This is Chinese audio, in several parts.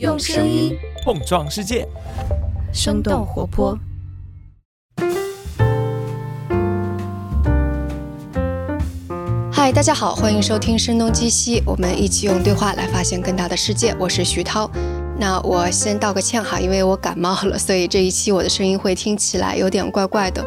用声音碰撞世界，生动活泼。嗨，大家好，欢迎收听《声东击西》，我们一起用对话来发现更大的世界。我是徐涛。那我先道个歉哈，因为我感冒了，所以这一期我的声音会听起来有点怪怪的。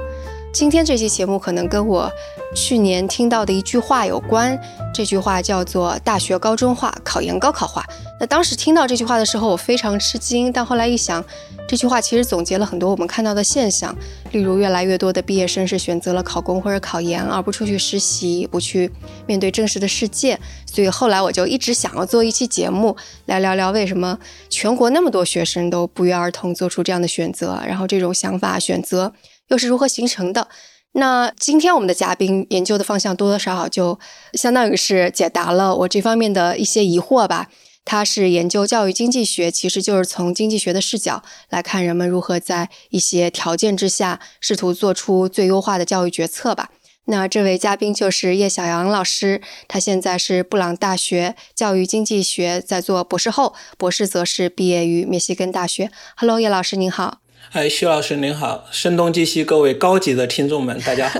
今天这期节目可能跟我去年听到的一句话有关，这句话叫做“大学高中化，考研高考化”。那当时听到这句话的时候，我非常吃惊，但后来一想，这句话其实总结了很多我们看到的现象，例如越来越多的毕业生是选择了考公或者考研，而不出去实习，不去面对真实的世界。所以后来我就一直想要做一期节目，来聊聊为什么全国那么多学生都不约而同做出这样的选择，然后这种想法选择。又是如何形成的？那今天我们的嘉宾研究的方向多多少少就相当于是解答了我这方面的一些疑惑吧。他是研究教育经济学，其实就是从经济学的视角来看人们如何在一些条件之下试图做出最优化的教育决策吧。那这位嘉宾就是叶小杨老师，他现在是布朗大学教育经济学在做博士后，博士则是毕业于密西根大学。Hello，叶老师您好。哎，徐老师您好，声东击西，各位高级的听众们，大家好。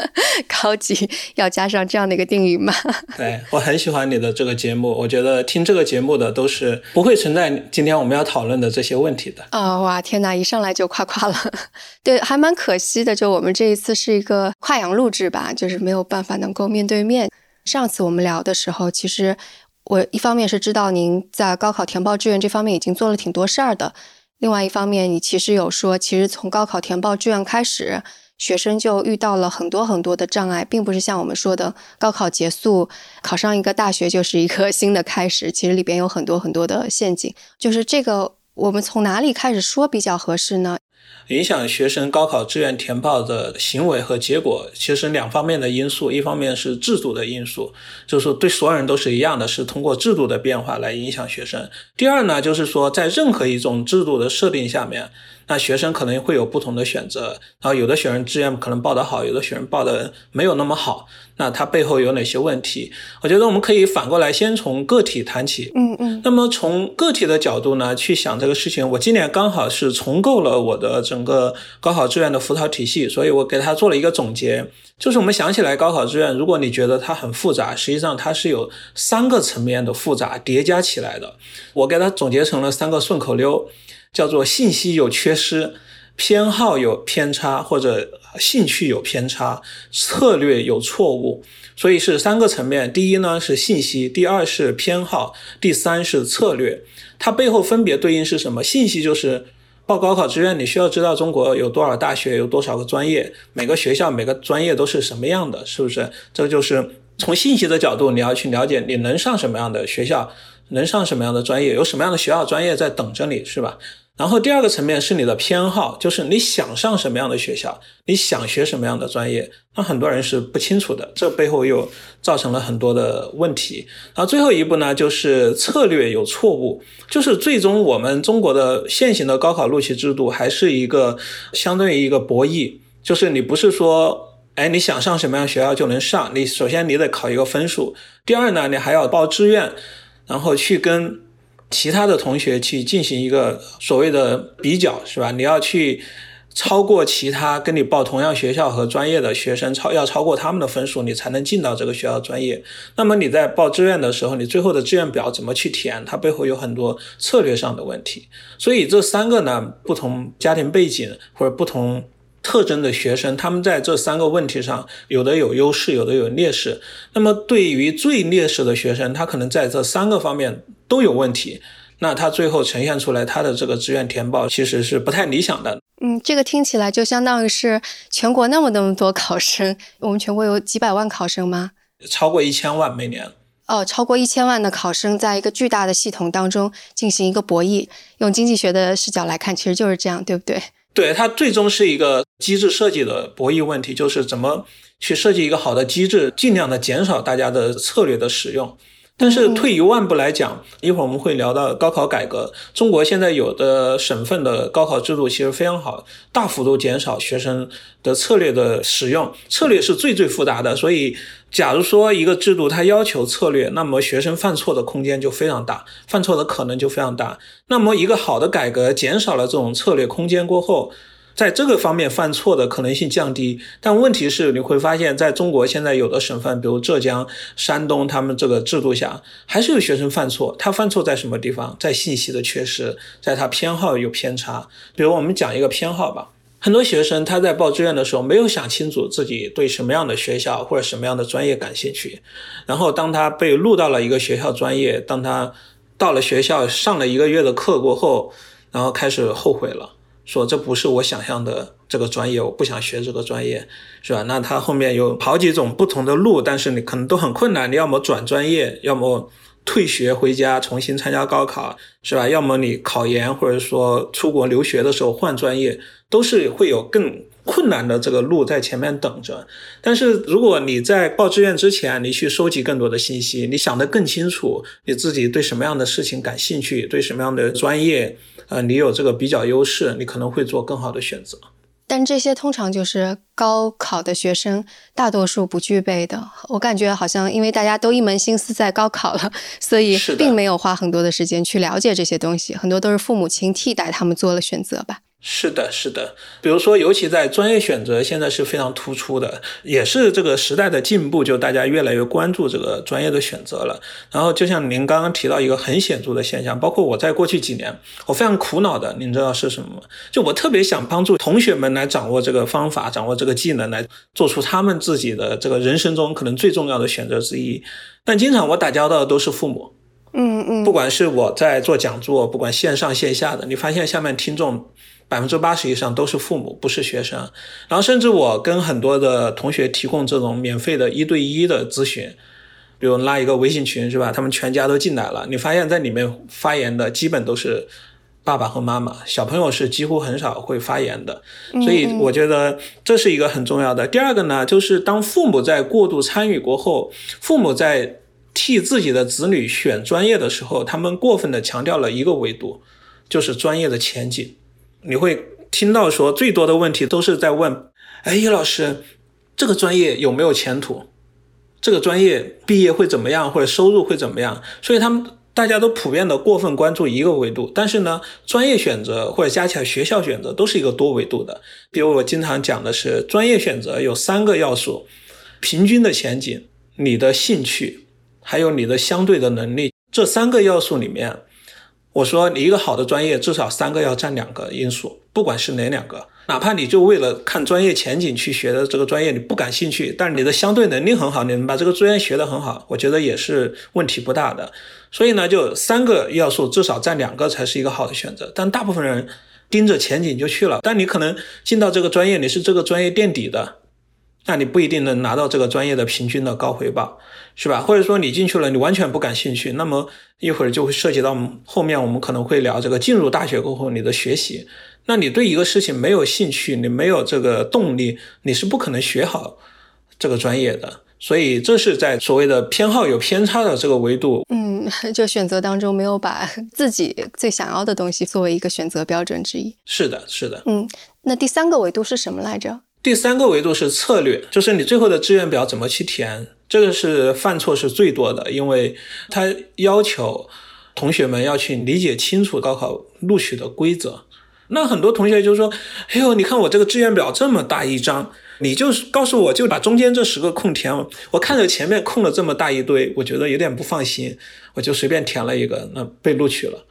高级要加上这样的一个定语吗？对我很喜欢你的这个节目，我觉得听这个节目的都是不会存在今天我们要讨论的这些问题的。啊哇，天哪，一上来就夸夸了。对，还蛮可惜的，就我们这一次是一个跨洋录制吧，就是没有办法能够面对面。上次我们聊的时候，其实我一方面是知道您在高考填报志愿这方面已经做了挺多事儿的。另外一方面，你其实有说，其实从高考填报志愿开始，学生就遇到了很多很多的障碍，并不是像我们说的高考结束，考上一个大学就是一个 新的开始。其实里边有很多很多的陷阱，就是这个，我们从哪里开始说比较合适呢？影响学生高考志愿填报的行为和结果，其实两方面的因素，一方面是制度的因素，就是说对所有人都是一样的，是通过制度的变化来影响学生。第二呢，就是说在任何一种制度的设定下面。那学生可能会有不同的选择，然后有的学生志愿可能报得好，有的学生报的没有那么好，那他背后有哪些问题？我觉得我们可以反过来先从个体谈起。嗯嗯。那么从个体的角度呢，去想这个事情。我今年刚好是重构了我的整整个高考志愿的辅导体系，所以我给他做了一个总结，就是我们想起来高考志愿，如果你觉得它很复杂，实际上它是有三个层面的复杂叠加起来的。我给它总结成了三个顺口溜。叫做信息有缺失，偏好有偏差，或者兴趣有偏差，策略有错误，所以是三个层面。第一呢是信息，第二是偏好，第三是策略。它背后分别对应是什么？信息就是报高考志愿，你需要知道中国有多少大学，有多少个专业，每个学校每个专业都是什么样的，是不是？这就是从信息的角度，你要去了解你能上什么样的学校。能上什么样的专业，有什么样的学校专业在等着你，是吧？然后第二个层面是你的偏好，就是你想上什么样的学校，你想学什么样的专业，那很多人是不清楚的，这背后又造成了很多的问题。然后最后一步呢，就是策略有错误，就是最终我们中国的现行的高考录取制度还是一个相对于一个博弈，就是你不是说，哎，你想上什么样学校就能上，你首先你得考一个分数，第二呢，你还要报志愿。然后去跟其他的同学去进行一个所谓的比较，是吧？你要去超过其他跟你报同样学校和专业的学生，超要超过他们的分数，你才能进到这个学校专业。那么你在报志愿的时候，你最后的志愿表怎么去填？它背后有很多策略上的问题。所以这三个呢，不同家庭背景或者不同。特征的学生，他们在这三个问题上，有的有优势，有的有劣势。那么对于最劣势的学生，他可能在这三个方面都有问题，那它最后呈现出来它的这个志愿填报其实是不太理想的。嗯，这个听起来就相当于是全国那么那么多考生，我们全国有几百万考生吗？超过一千万每年。哦，超过一千万的考生在一个巨大的系统当中进行一个博弈，用经济学的视角来看，其实就是这样，对不对？对它最终是一个机制设计的博弈问题，就是怎么去设计一个好的机制，尽量的减少大家的策略的使用。但是退一万步来讲，一会儿我们会聊到高考改革。中国现在有的省份的高考制度其实非常好，大幅度减少学生的策略的使用，策略是最最复杂的。所以，假如说一个制度它要求策略，那么学生犯错的空间就非常大，犯错的可能就非常大。那么一个好的改革减少了这种策略空间过后。在这个方面犯错的可能性降低，但问题是你会发现在中国现在有的省份，比如浙江、山东，他们这个制度下还是有学生犯错。他犯错在什么地方？在信息的缺失，在他偏好有偏差。比如我们讲一个偏好吧，很多学生他在报志愿的时候没有想清楚自己对什么样的学校或者什么样的专业感兴趣，然后当他被录到了一个学校专业，当他到了学校上了一个月的课过后，然后开始后悔了。说这不是我想象的这个专业，我不想学这个专业，是吧？那他后面有好几种不同的路，但是你可能都很困难。你要么转专业，要么退学回家重新参加高考，是吧？要么你考研或者说出国留学的时候换专业，都是会有更。困难的这个路在前面等着，但是如果你在报志愿之前，你去收集更多的信息，你想得更清楚，你自己对什么样的事情感兴趣，对什么样的专业，呃，你有这个比较优势，你可能会做更好的选择。但这些通常就是高考的学生大多数不具备的。我感觉好像因为大家都一门心思在高考了，所以并没有花很多的时间去了解这些东西，很多都是父母亲替代他们做了选择吧。是的，是的。比如说，尤其在专业选择，现在是非常突出的，也是这个时代的进步，就大家越来越关注这个专业的选择了。然后，就像您刚刚提到一个很显著的现象，包括我在过去几年，我非常苦恼的，您知道是什么吗？就我特别想帮助同学们来掌握这个方法，掌握这个技能，来做出他们自己的这个人生中可能最重要的选择之一。但经常我打交道的都是父母，嗯嗯，不管是我在做讲座，不管线上线下的，你发现下面听众。百分之八十以上都是父母，不是学生。然后，甚至我跟很多的同学提供这种免费的一对一的咨询，比如拉一个微信群，是吧？他们全家都进来了，你发现在里面发言的基本都是爸爸和妈妈，小朋友是几乎很少会发言的。所以，我觉得这是一个很重要的。第二个呢，就是当父母在过度参与过后，父母在替自己的子女选专业的时候，他们过分的强调了一个维度，就是专业的前景。你会听到说最多的问题都是在问：哎，叶老师，这个专业有没有前途？这个专业毕业会怎么样，或者收入会怎么样？所以他们大家都普遍的过分关注一个维度，但是呢，专业选择或者加起来学校选择都是一个多维度的。比如我经常讲的是，专业选择有三个要素：平均的前景、你的兴趣，还有你的相对的能力。这三个要素里面。我说，你一个好的专业，至少三个要占两个因素，不管是哪两个，哪怕你就为了看专业前景去学的这个专业，你不感兴趣，但是你的相对能力很好，你能把这个专业学得很好，我觉得也是问题不大的。所以呢，就三个要素至少占两个才是一个好的选择。但大部分人盯着前景就去了，但你可能进到这个专业，你是这个专业垫底的。那你不一定能拿到这个专业的平均的高回报，是吧？或者说你进去了，你完全不感兴趣，那么一会儿就会涉及到后面我们可能会聊这个进入大学过后你的学习。那你对一个事情没有兴趣，你没有这个动力，你是不可能学好这个专业的。所以这是在所谓的偏好有偏差的这个维度，嗯，就选择当中没有把自己最想要的东西作为一个选择标准之一。是的，是的，嗯，那第三个维度是什么来着？第三个维度是策略，就是你最后的志愿表怎么去填，这个是犯错是最多的，因为它要求同学们要去理解清楚高考录取的规则。那很多同学就说：“哎呦，你看我这个志愿表这么大一张，你就是告诉我就把中间这十个空填，我看着前面空了这么大一堆，我觉得有点不放心，我就随便填了一个，那被录取了。”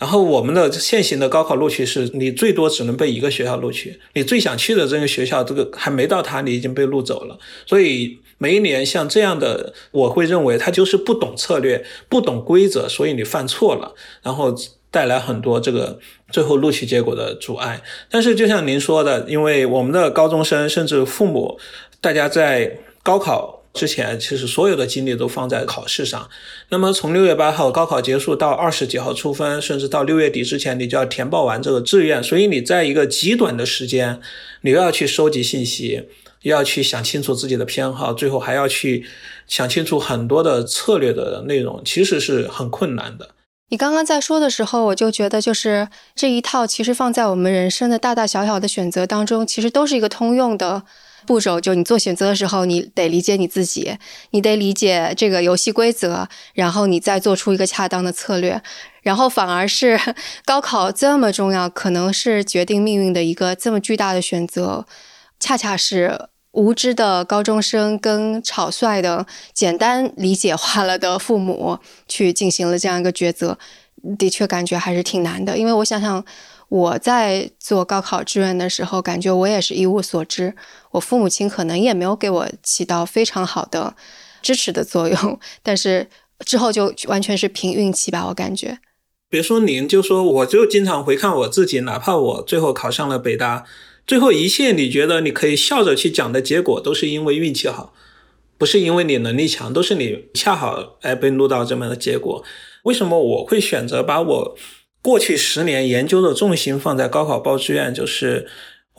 然后我们的现行的高考录取是，你最多只能被一个学校录取，你最想去的这个学校，这个还没到他，你已经被录走了。所以每一年像这样的，我会认为他就是不懂策略，不懂规则，所以你犯错了，然后带来很多这个最后录取结果的阻碍。但是就像您说的，因为我们的高中生甚至父母，大家在高考。之前其实所有的精力都放在考试上，那么从六月八号高考结束到二十几号出分，甚至到六月底之前，你就要填报完这个志愿。所以你在一个极短的时间，你又要去收集信息，又要去想清楚自己的偏好，最后还要去想清楚很多的策略的内容，其实是很困难的。你刚刚在说的时候，我就觉得，就是这一套其实放在我们人生的大大小小的选择当中，其实都是一个通用的步骤。就你做选择的时候，你得理解你自己，你得理解这个游戏规则，然后你再做出一个恰当的策略。然后反而是高考这么重要，可能是决定命运的一个这么巨大的选择，恰恰是。无知的高中生跟草率的、简单理解化了的父母去进行了这样一个抉择，的确感觉还是挺难的。因为我想想，我在做高考志愿的时候，感觉我也是一无所知，我父母亲可能也没有给我起到非常好的支持的作用。但是之后就完全是凭运气吧，我感觉。别说您，就说我就经常回看我自己，哪怕我最后考上了北大。最后一切，你觉得你可以笑着去讲的结果，都是因为运气好，不是因为你能力强，都是你恰好哎被录到这么的结果。为什么我会选择把我过去十年研究的重心放在高考报志愿？就是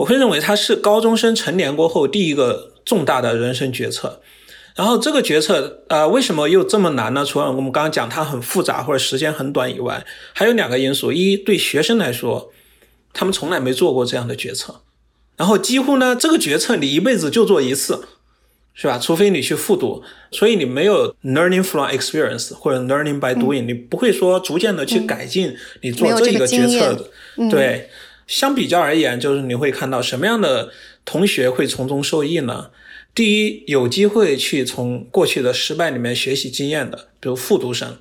我会认为他是高中生成年过后第一个重大的人生决策。然后这个决策呃，为什么又这么难呢？除了我们刚刚讲它很复杂或者时间很短以外，还有两个因素：一对学生来说，他们从来没做过这样的决策。然后几乎呢，这个决策你一辈子就做一次，是吧？除非你去复读，所以你没有 learning from experience 或者 learning by doing，你不会说逐渐的去改进你做这个决策的。对，相比较而言，就是你会看到什么样的同学会从中受益呢？第一，有机会去从过去的失败里面学习经验的，比如复读生。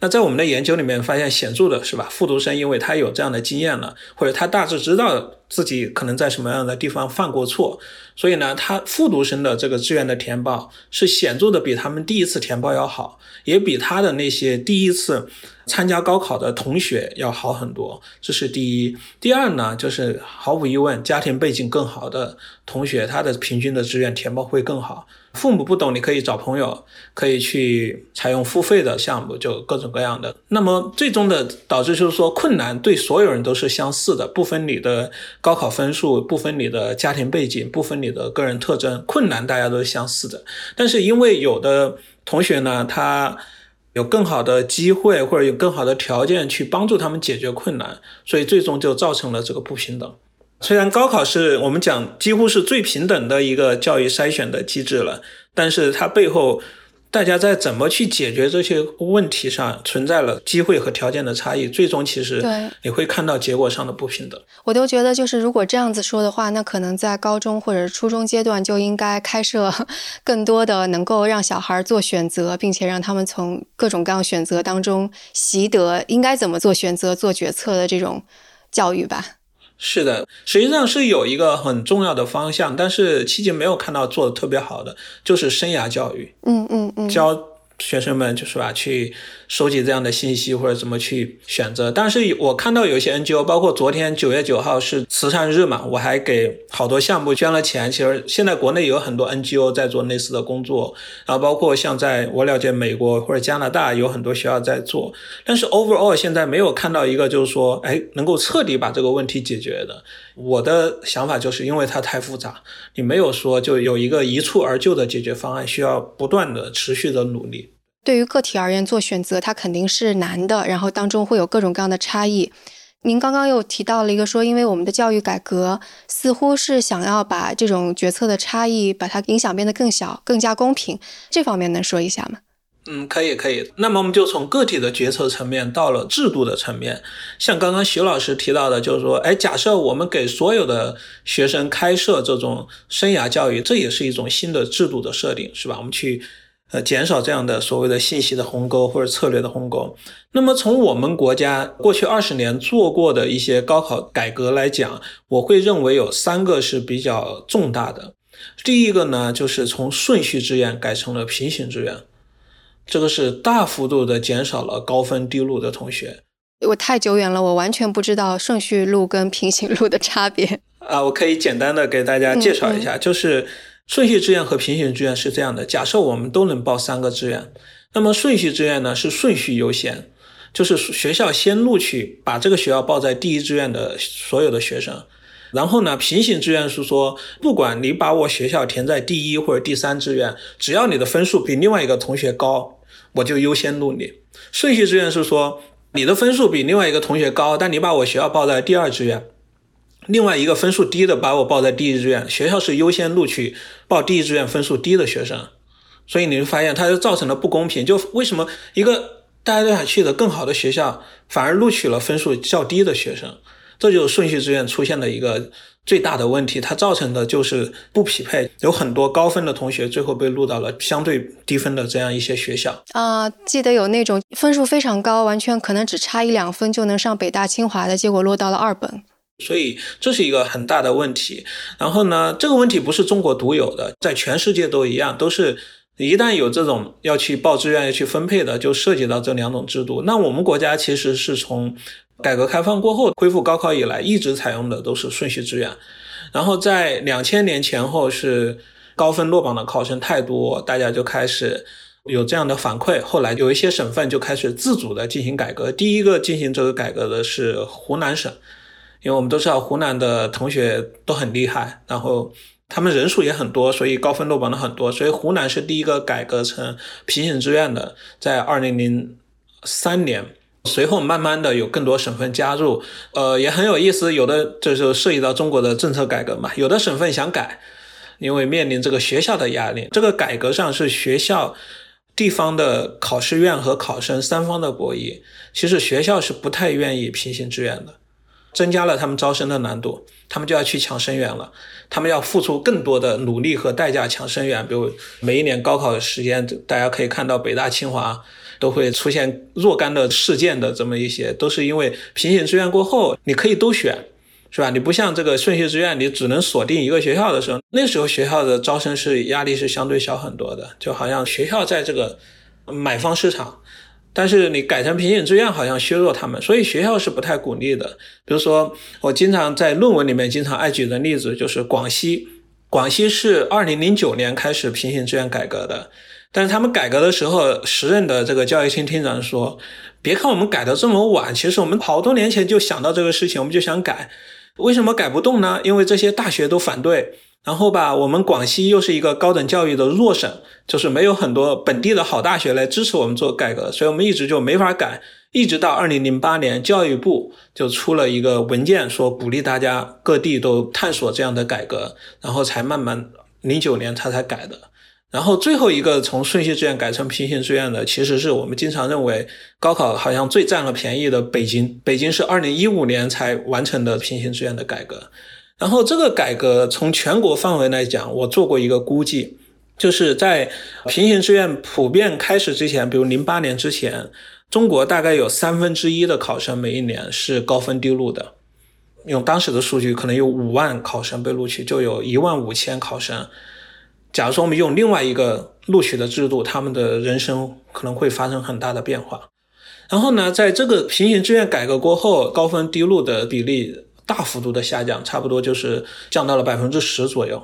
那在我们的研究里面发现显著的是吧？复读生因为他有这样的经验了，或者他大致知道自己可能在什么样的地方犯过错，所以呢，他复读生的这个志愿的填报是显著的比他们第一次填报要好，也比他的那些第一次参加高考的同学要好很多。这是第一。第二呢，就是毫无疑问，家庭背景更好的同学，他的平均的志愿填报会更好。父母不懂，你可以找朋友，可以去采用付费的项目，就各种各样的。那么最终的导致就是说，困难对所有人都是相似的，不分你的高考分数，不分你的家庭背景，不分你的个人特征，困难大家都是相似的。但是因为有的同学呢，他有更好的机会或者有更好的条件去帮助他们解决困难，所以最终就造成了这个不平等。虽然高考是我们讲几乎是最平等的一个教育筛选的机制了，但是它背后大家在怎么去解决这些问题上存在了机会和条件的差异，最终其实你会看到结果上的不平等。我都觉得，就是如果这样子说的话，那可能在高中或者初中阶段就应该开设更多的能够让小孩做选择，并且让他们从各种各样选择当中习得应该怎么做选择、做决策的这种教育吧。是的，实际上是有一个很重要的方向，但是期间没有看到做的特别好的，就是生涯教育。嗯嗯嗯，教。学生们就是吧，去收集这样的信息或者怎么去选择。但是我看到有一些 NGO，包括昨天九月九号是慈善日嘛，我还给好多项目捐了钱。其实现在国内有很多 NGO 在做类似的工作，然后包括像在我了解美国或者加拿大有很多学校在做。但是 overall 现在没有看到一个就是说，哎，能够彻底把这个问题解决的。我的想法就是因为它太复杂，你没有说就有一个一蹴而就的解决方案，需要不断的持续的努力。对于个体而言，做选择它肯定是难的，然后当中会有各种各样的差异。您刚刚又提到了一个说，因为我们的教育改革似乎是想要把这种决策的差异，把它影响变得更小、更加公平，这方面能说一下吗？嗯，可以，可以。那么我们就从个体的决策层面到了制度的层面。像刚刚徐老师提到的，就是说，哎，假设我们给所有的学生开设这种生涯教育，这也是一种新的制度的设定，是吧？我们去呃减少这样的所谓的信息的鸿沟或者策略的鸿沟。那么从我们国家过去二十年做过的一些高考改革来讲，我会认为有三个是比较重大的。第一个呢，就是从顺序志愿改成了平行志愿。这个是大幅度的减少了高分低录的同学。我太久远了，我完全不知道顺序录跟平行录的差别。啊，我可以简单的给大家介绍一下，就是顺序志愿和平行志愿是这样的。假设我们都能报三个志愿，那么顺序志愿呢是顺序优先，就是学校先录取把这个学校报在第一志愿的所有的学生。然后呢，平行志愿是说，不管你把我学校填在第一或者第三志愿，只要你的分数比另外一个同学高，我就优先录你。顺序志愿是说，你的分数比另外一个同学高，但你把我学校报在第二志愿，另外一个分数低的把我报在第一志愿，学校是优先录取报第一志愿分数低的学生。所以你会发现，它就造成了不公平。就为什么一个大家都想去的更好的学校，反而录取了分数较低的学生？这就是顺序志愿出现的一个最大的问题，它造成的就是不匹配，有很多高分的同学最后被录到了相对低分的这样一些学校啊。记得有那种分数非常高，完全可能只差一两分就能上北大清华的，结果落到了二本。所以这是一个很大的问题。然后呢，这个问题不是中国独有的，在全世界都一样，都是一旦有这种要去报志愿要去分配的，就涉及到这两种制度。那我们国家其实是从。改革开放过后，恢复高考以来，一直采用的都是顺序志愿。然后在两千年前后，是高分落榜的考生太多，大家就开始有这样的反馈。后来有一些省份就开始自主的进行改革。第一个进行这个改革的是湖南省，因为我们都知道湖南的同学都很厉害，然后他们人数也很多，所以高分落榜的很多。所以湖南是第一个改革成平行志愿的，在二零零三年。随后慢慢的有更多省份加入，呃，也很有意思。有的这就涉及到中国的政策改革嘛。有的省份想改，因为面临这个学校的压力。这个改革上是学校、地方的考试院和考生三方的博弈。其实学校是不太愿意平行志愿的，增加了他们招生的难度，他们就要去抢生源了，他们要付出更多的努力和代价抢生源。比如每一年高考的时间，大家可以看到北大、清华。都会出现若干的事件的这么一些，都是因为平行志愿过后，你可以都选，是吧？你不像这个顺序志愿，你只能锁定一个学校的时候，那时候学校的招生是压力是相对小很多的，就好像学校在这个买方市场，但是你改成平行志愿，好像削弱他们，所以学校是不太鼓励的。比如说，我经常在论文里面经常爱举的例子就是广西，广西是二零零九年开始平行志愿改革的。但是他们改革的时候，时任的这个教育厅厅长说：“别看我们改的这么晚，其实我们好多年前就想到这个事情，我们就想改。为什么改不动呢？因为这些大学都反对。然后吧，我们广西又是一个高等教育的弱省，就是没有很多本地的好大学来支持我们做改革，所以我们一直就没法改。一直到二零零八年，教育部就出了一个文件，说鼓励大家各地都探索这样的改革，然后才慢慢零九年他才改的。”然后最后一个从顺序志愿改成平行志愿的，其实是我们经常认为高考好像最占了便宜的北京。北京是二零一五年才完成的平行志愿的改革。然后这个改革从全国范围来讲，我做过一个估计，就是在平行志愿普遍开始之前，比如零八年之前，中国大概有三分之一的考生每一年是高分低录的。用当时的数据，可能有五万考生被录取，就有一万五千考生。假如说我们用另外一个录取的制度，他们的人生可能会发生很大的变化。然后呢，在这个平行志愿改革过后，高分低录的比例大幅度的下降，差不多就是降到了百分之十左右。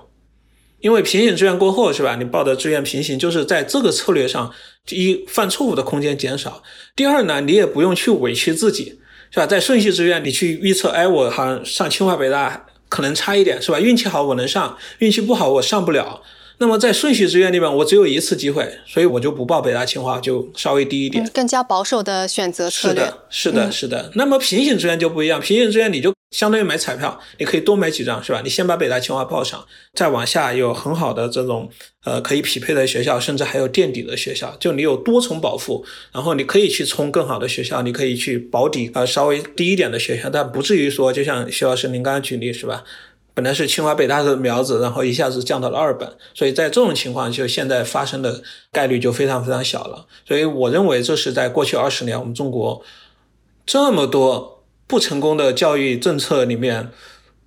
因为平行志愿过后，是吧？你报的志愿平行，就是在这个策略上，第一犯错误的空间减少；第二呢，你也不用去委屈自己，是吧？在顺序志愿，你去预测，哎，我好像上清华北大可能差一点，是吧？运气好我能上，运气不好我上不了。那么在顺序志愿里面，我只有一次机会，所以我就不报北大清华，就稍微低一点，更加保守的选择策略。是的，是的，是的。那么平行志愿就不一样，平行志愿你就相当于买彩票，你可以多买几张，是吧？你先把北大清华报上，再往下有很好的这种呃可以匹配的学校，甚至还有垫底的学校，就你有多重保护，然后你可以去冲更好的学校，你可以去保底呃稍微低一点的学校，但不至于说就像徐老师您刚刚举例是吧？本来是清华北大的苗子，然后一下子降到了二本，所以在这种情况，就现在发生的概率就非常非常小了。所以我认为这是在过去二十年我们中国这么多不成功的教育政策里面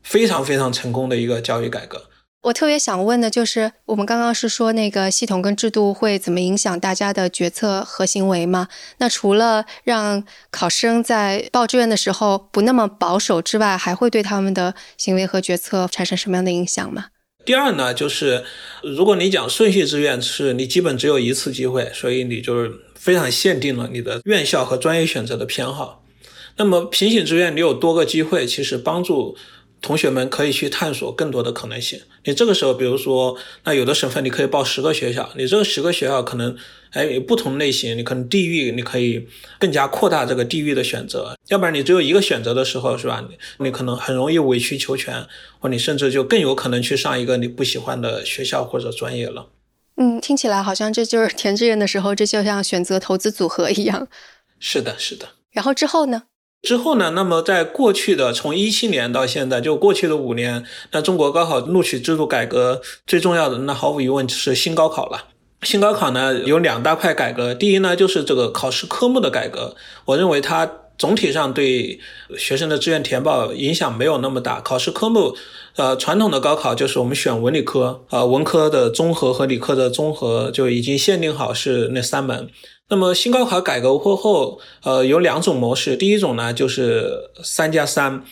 非常非常成功的一个教育改革。我特别想问的就是，我们刚刚是说那个系统跟制度会怎么影响大家的决策和行为吗？那除了让考生在报志愿的时候不那么保守之外，还会对他们的行为和决策产生什么样的影响吗？第二呢，就是如果你讲顺序志愿，是你基本只有一次机会，所以你就是非常限定了你的院校和专业选择的偏好。那么平行志愿，你有多个机会，其实帮助。同学们可以去探索更多的可能性。你这个时候，比如说，那有的省份你可以报十个学校，你这个十个学校可能，哎，有不同类型，你可能地域你可以更加扩大这个地域的选择。要不然你只有一个选择的时候，是吧？你你可能很容易委曲求全，或你甚至就更有可能去上一个你不喜欢的学校或者专业了。嗯，听起来好像这就是填志愿的时候，这就像选择投资组合一样。是的，是的。然后之后呢？之后呢？那么在过去的从一七年到现在，就过去的五年，那中国高考录取制度改革最重要的，那毫无疑问是新高考了。新高考呢有两大块改革，第一呢就是这个考试科目的改革，我认为它总体上对学生的志愿填报影响没有那么大。考试科目，呃，传统的高考就是我们选文理科，呃，文科的综合和理科的综合就已经限定好是那三门。那么新高考改革过后，呃，有两种模式。第一种呢，就是三加三。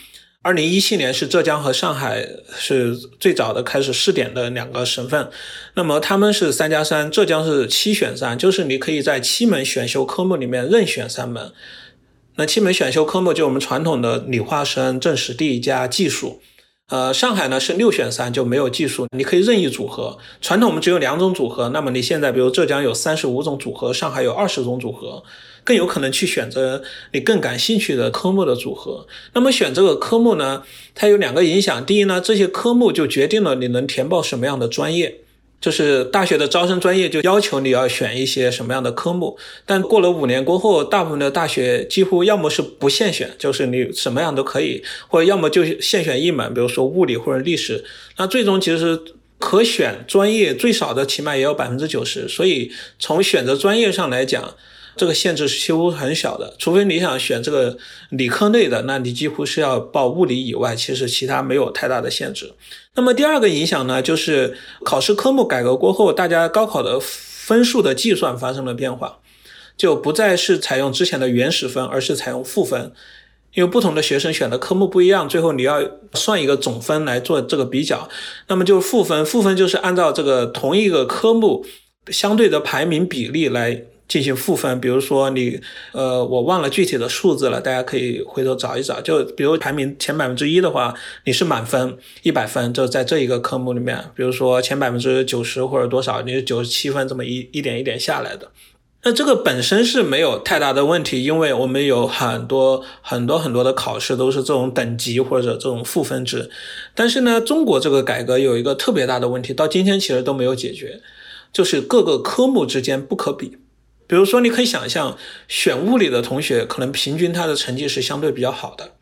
二零一七年是浙江和上海是最早的开始试点的两个省份。那么他们是三加三，浙江是七选三，就是你可以在七门选修科目里面任选三门。那七门选修科目就我们传统的理化生、政史地加技术。呃，上海呢是六选三，就没有技术，你可以任意组合。传统我们只有两种组合，那么你现在比如浙江有三十五种组合，上海有二十种组合，更有可能去选择你更感兴趣的科目的组合。那么选这个科目呢，它有两个影响，第一呢，这些科目就决定了你能填报什么样的专业。就是大学的招生专业就要求你要选一些什么样的科目，但过了五年过后，大部分的大学几乎要么是不限选，就是你什么样都可以，或者要么就限选一门，比如说物理或者历史。那最终其实可选专业最少的起码也有百分之九十，所以从选择专业上来讲。这个限制是几乎很小的，除非你想选这个理科类的，那你几乎是要报物理以外，其实其他没有太大的限制。那么第二个影响呢，就是考试科目改革过后，大家高考的分数的计算发生了变化，就不再是采用之前的原始分，而是采用赋分。因为不同的学生选的科目不一样，最后你要算一个总分来做这个比较，那么就是赋分。赋分就是按照这个同一个科目相对的排名比例来。进行赋分，比如说你，呃，我忘了具体的数字了，大家可以回头找一找。就比如排名前百分之一的话，你是满分一百分，就在这一个科目里面。比如说前百分之九十或者多少，你是九十七分，这么一一点一点下来的。那这个本身是没有太大的问题，因为我们有很多很多很多的考试都是这种等级或者这种赋分制。但是呢，中国这个改革有一个特别大的问题，到今天其实都没有解决，就是各个科目之间不可比。比如说，你可以想象，选物理的同学可能平均他的成绩是相对比较好的，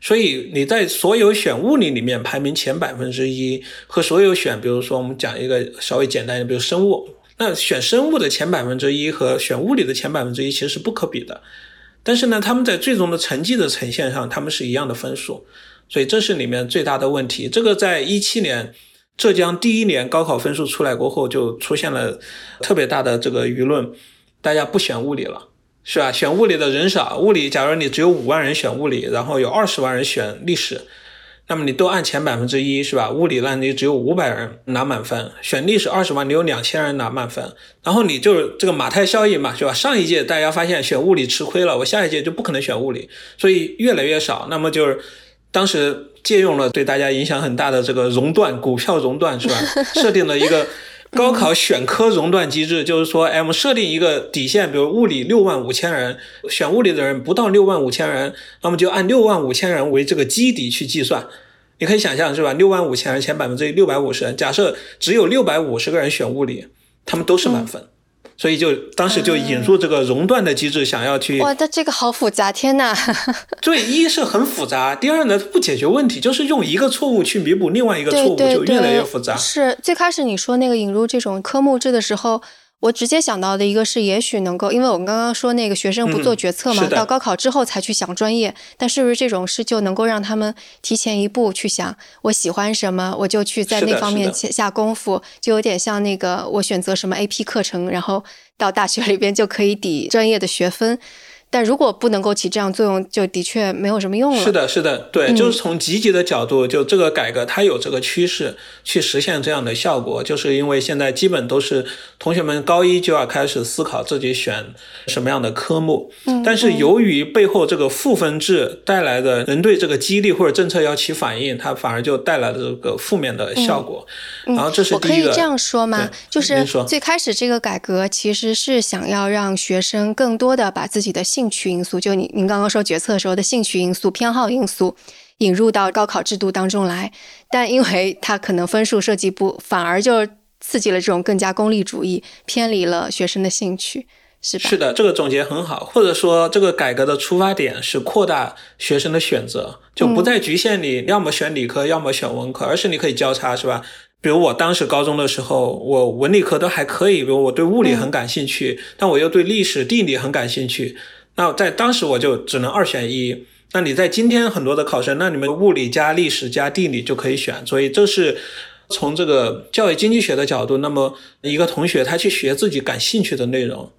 所以你在所有选物理里面排名前百分之一，和所有选，比如说我们讲一个稍微简单一点，比如生物，那选生物的前百分之一和选物理的前百分之一其实是不可比的。但是呢，他们在最终的成绩的呈现上，他们是一样的分数，所以这是里面最大的问题。这个在一七年浙江第一年高考分数出来过后，就出现了特别大的这个舆论。大家不选物理了，是吧？选物理的人少，物理假如你只有五万人选物理，然后有二十万人选历史，那么你都按前百分之一，是吧？物理那你只有五百人拿满分，选历史二十万，你有两千人拿满分，然后你就是这个马太效应嘛，是吧？上一届大家发现选物理吃亏了，我下一届就不可能选物理，所以越来越少。那么就是当时借用了对大家影响很大的这个熔断股票熔断，是吧？设定了一个。高考选科熔断机制就是说，哎，我们设定一个底线，比如物理六万五千人，选物理的人不到六万五千人，那么就按六万五千人为这个基底去计算。你可以想象是吧？六万五千人前百分之，六百五十人，假设只有六百五十个人选物理，他们都是满分。所以就当时就引入这个熔断的机制，想要去哇，它这个好复杂，天呐！对，一是很复杂，第二呢不解决问题，就是用一个错误去弥补另外一个错误，就越来越复杂。是最开始你说那个引入这种科目制的时候。我直接想到的一个是，也许能够，因为我们刚刚说那个学生不做决策嘛，到高考之后才去想专业，但是不是这种事就能够让他们提前一步去想，我喜欢什么，我就去在那方面下下功夫，就有点像那个我选择什么 AP 课程，然后到大学里边就可以抵专业的学分。但如果不能够起这样作用，就的确没有什么用了。是的，是的，对，就是从积极的角度，就这个改革它有这个趋势去实现这样的效果，就是因为现在基本都是同学们高一就要开始思考自己选什么样的科目，但是由于背后这个赋分制带来的人对这个激励或者政策要起反应，它反而就带来了这个负面的效果。然后这是第一个。我可以这样说吗？就是最开始这个改革其实是想要让学生更多的把自己的兴趣因素，就您您刚刚说决策的时候的兴趣因素、偏好因素引入到高考制度当中来，但因为它可能分数设计不，反而就刺激了这种更加功利主义，偏离了学生的兴趣，是吧？是的，这个总结很好。或者说，这个改革的出发点是扩大学生的选择，就不再局限你要么选理科，要么选文科，而是你可以交叉，是吧？比如我当时高中的时候，我文理科都还可以，比如我对物理很感兴趣，但我又对历史、地理很感兴趣。那在当时我就只能二选一。那你在今天很多的考生，那你们物理加历史加地理就可以选。所以这是从这个教育经济学的角度，那么一个同学他去学自己感兴趣的内容。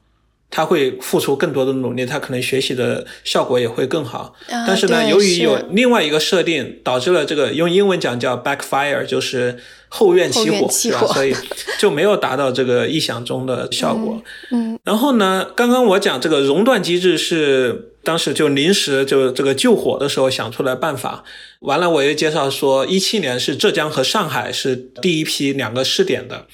他会付出更多的努力，他可能学习的效果也会更好。但是呢，由于有另外一个设定，导致了这个用英文讲叫 backfire，就是后院起火，是吧？所以就没有达到这个意想中的效果。嗯。然后呢，刚刚我讲这个熔断机制是当时就临时就这个救火的时候想出来办法。完了，我又介绍说，一七年是浙江和上海是第一批两个试点的。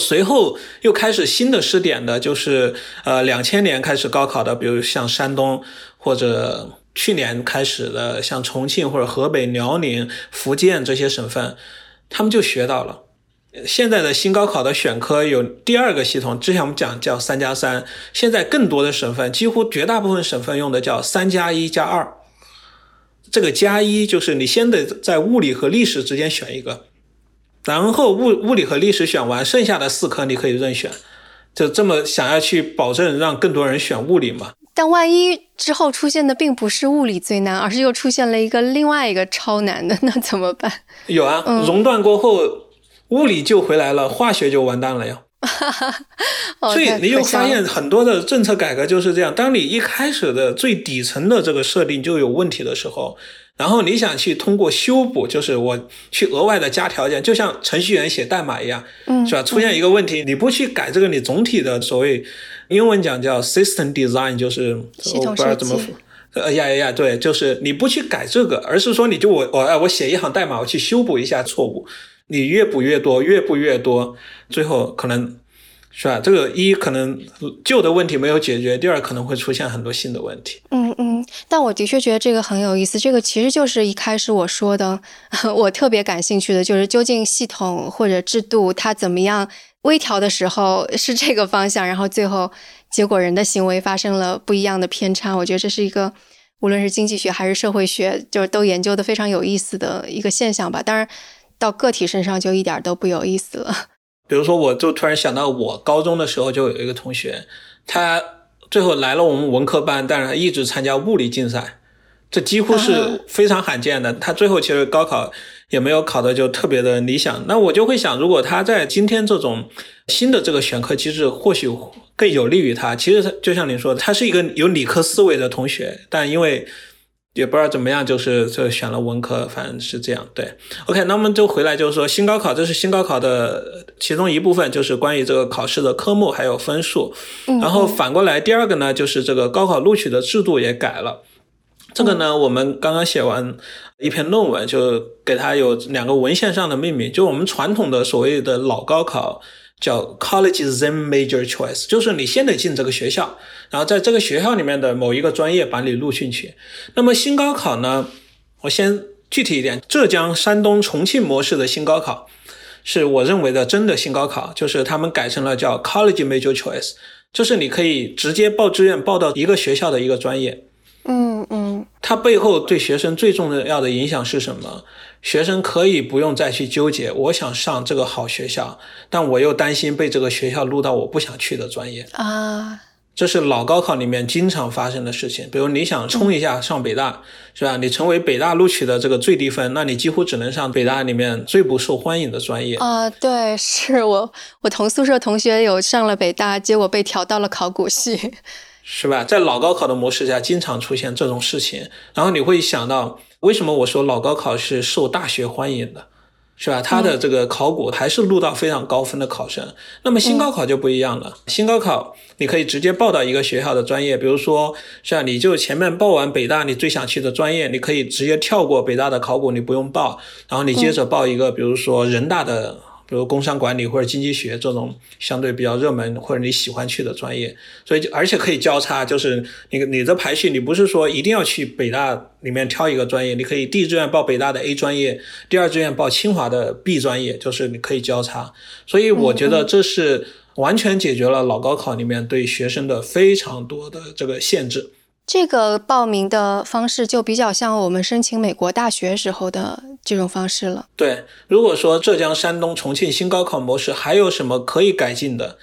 随后又开始新的试点的，就是呃两千年开始高考的，比如像山东或者去年开始的像重庆或者河北、辽宁、福建这些省份，他们就学到了。现在的新高考的选科有第二个系统，之前我们讲叫三加三，现在更多的省份，几乎绝大部分省份用的叫三加一加二。这个加一就是你先得在物理和历史之间选一个。然后物物理和历史选完，剩下的四科你可以任选，就这么想要去保证让更多人选物理嘛？但万一之后出现的并不是物理最难，而是又出现了一个另外一个超难的，那怎么办？有啊，熔断过后，物理就回来了，化学就完蛋了呀。所以你就发现很多的政策改革就是这样，当你一开始的最底层的这个设定就有问题的时候。然后你想去通过修补，就是我去额外的加条件，就像程序员写代码一样，嗯，是吧？出现一个问题，你不去改这个，你总体的所谓英文讲叫 system design，就是我不知道怎么，呃呀呀呀，对，就是你不去改这个，而是说你就我我哎我写一行代码，我去修补一下错误，你越补越多，越补越多，最后可能。是吧？这个一可能旧的问题没有解决，第二可能会出现很多新的问题。嗯嗯，但我的确觉得这个很有意思。这个其实就是一开始我说的，我特别感兴趣的就是究竟系统或者制度它怎么样微调的时候 是这个方向，然后最后结果人的行为发生了不一样的偏差。我觉得这是一个无论是经济学还是社会学，就是都研究的非常有意思的一个现象吧。当然，到个体身上就一点都不有意思了。比如说，我就突然想到，我高中的时候就有一个同学，他最后来了我们文科班，但是他一直参加物理竞赛，这几乎是非常罕见的。他最后其实高考也没有考的就特别的理想。那我就会想，如果他在今天这种新的这个选课机制，或许更有利于他。其实就像您说的，他是一个有理科思维的同学，但因为。也不知道怎么样，就是就选了文科，反正是这样。对，OK，那么就回来就是说，新高考这是新高考的其中一部分，就是关于这个考试的科目还有分数。然后反过来，第二个呢，就是这个高考录取的制度也改了。这个呢，我们刚刚写完一篇论文，就给它有两个文献上的命名，就我们传统的所谓的老高考。叫 college then major choice，就是你先得进这个学校，然后在这个学校里面的某一个专业把你录进去。那么新高考呢？我先具体一点，浙江、山东、重庆模式的新高考，是我认为的真的新高考，就是他们改成了叫 college major choice，就是你可以直接报志愿报到一个学校的一个专业。嗯嗯，它背后对学生最重要的影响是什么？学生可以不用再去纠结，我想上这个好学校，但我又担心被这个学校录到我不想去的专业啊。这是老高考里面经常发生的事情。比如你想冲一下上北大，是吧？你成为北大录取的这个最低分，那你几乎只能上北大里面最不受欢迎的专业啊。对，是我我同宿舍同学有上了北大，结果被调到了考古系。是吧？在老高考的模式下，经常出现这种事情，然后你会想到，为什么我说老高考是受大学欢迎的？是吧？它的这个考古还是录到非常高分的考生。那么新高考就不一样了。新高考你可以直接报到一个学校的专业，比如说像你就前面报完北大你最想去的专业，你可以直接跳过北大的考古，你不用报，然后你接着报一个，比如说人大的。比如工商管理或者经济学这种相对比较热门或者你喜欢去的专业，所以而且可以交叉，就是你你的排序，你不是说一定要去北大里面挑一个专业，你可以第一志愿报北大的 A 专业，第二志愿报清华的 B 专业，就是你可以交叉。所以我觉得这是完全解决了老高考里面对学生的非常多的这个限制。这个报名的方式就比较像我们申请美国大学时候的这种方式了。对，如果说浙江、山东、重庆新高考模式还有什么可以改进的，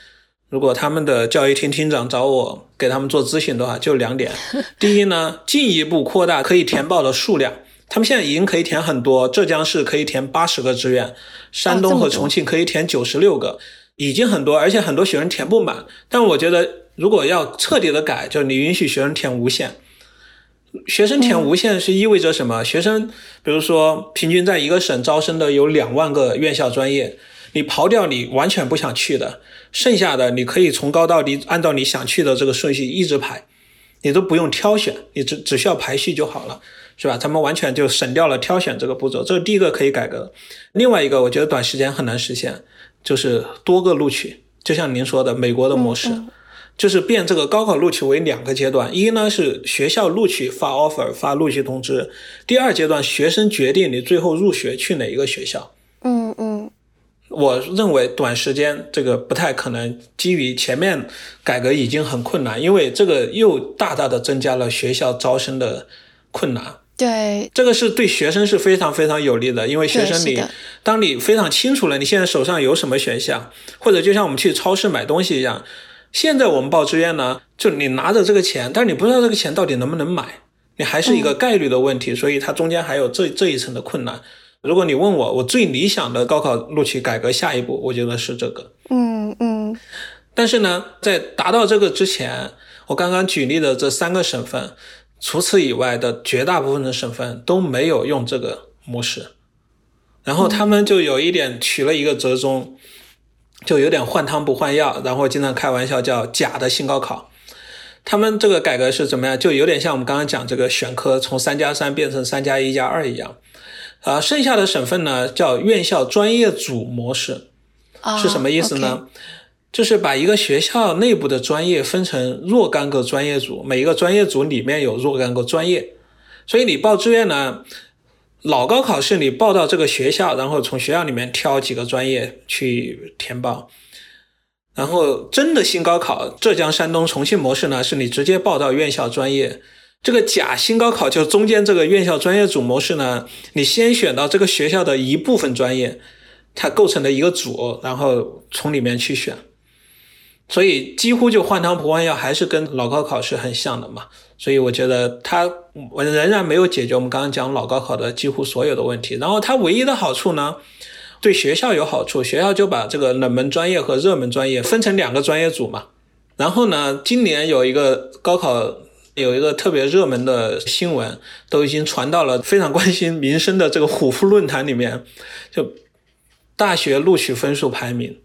如果他们的教育厅厅长找我给他们做咨询的话，就两点：第一呢，进一步扩大可以填报的数量。他们现在已经可以填很多，浙江市可以填八十个志愿，山东和重庆可以填九十六个，已经很多，而且很多学生填不满。但我觉得。如果要彻底的改，就是你允许学生填无限。学生填无限是意味着什么？学生，比如说平均在一个省招生的有两万个院校专业，你刨掉你完全不想去的，剩下的你可以从高到低按照你想去的这个顺序一直排，你都不用挑选，你只只需要排序就好了，是吧？咱们完全就省掉了挑选这个步骤，这是第一个可以改革。另外一个，我觉得短时间很难实现，就是多个录取，就像您说的美国的模式。就是变这个高考录取为两个阶段，一呢是学校录取发 offer 发录取通知，第二阶段学生决定你最后入学去哪一个学校。嗯嗯，我认为短时间这个不太可能，基于前面改革已经很困难，因为这个又大大的增加了学校招生的困难。对，这个是对学生是非常非常有利的，因为学生你当你非常清楚了你现在手上有什么选项，或者就像我们去超市买东西一样。现在我们报志愿呢，就你拿着这个钱，但是你不知道这个钱到底能不能买，你还是一个概率的问题，所以它中间还有这这一层的困难。如果你问我，我最理想的高考录取改革下一步，我觉得是这个。嗯嗯。但是呢，在达到这个之前，我刚刚举例的这三个省份，除此以外的绝大部分的省份都没有用这个模式，然后他们就有一点取了一个折中。就有点换汤不换药，然后经常开玩笑叫假的新高考。他们这个改革是怎么样？就有点像我们刚刚讲这个选科从三加三变成三加一加二一样。啊，剩下的省份呢叫院校专业组模式，是什么意思呢？就是把一个学校内部的专业分成若干个专业组，每一个专业组里面有若干个专业，所以你报志愿呢。老高考是你报到这个学校，然后从学校里面挑几个专业去填报。然后真的新高考，浙江、山东、重庆模式呢，是你直接报到院校专业。这个假新高考就中间这个院校专业组模式呢，你先选到这个学校的一部分专业，它构成的一个组，然后从里面去选。所以几乎就换汤不换药，还是跟老高考是很像的嘛。所以我觉得它我仍然没有解决我们刚刚讲老高考的几乎所有的问题。然后它唯一的好处呢，对学校有好处，学校就把这个冷门专业和热门专业分成两个专业组嘛。然后呢，今年有一个高考有一个特别热门的新闻，都已经传到了非常关心民生的这个虎扑论坛里面，就大学录取分数排名。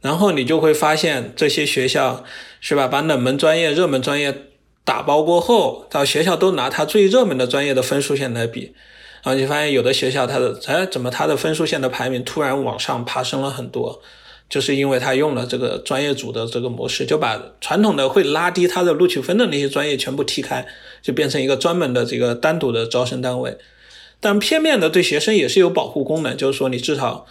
然后你就会发现这些学校是吧，把冷门专业、热门专业。打包过后，到学校都拿它最热门的专业的分数线来比，然后你发现有的学校它的哎怎么它的分数线的排名突然往上爬升了很多，就是因为他用了这个专业组的这个模式，就把传统的会拉低他的录取分的那些专业全部踢开，就变成一个专门的这个单独的招生单位。但片面的对学生也是有保护功能，就是说你至少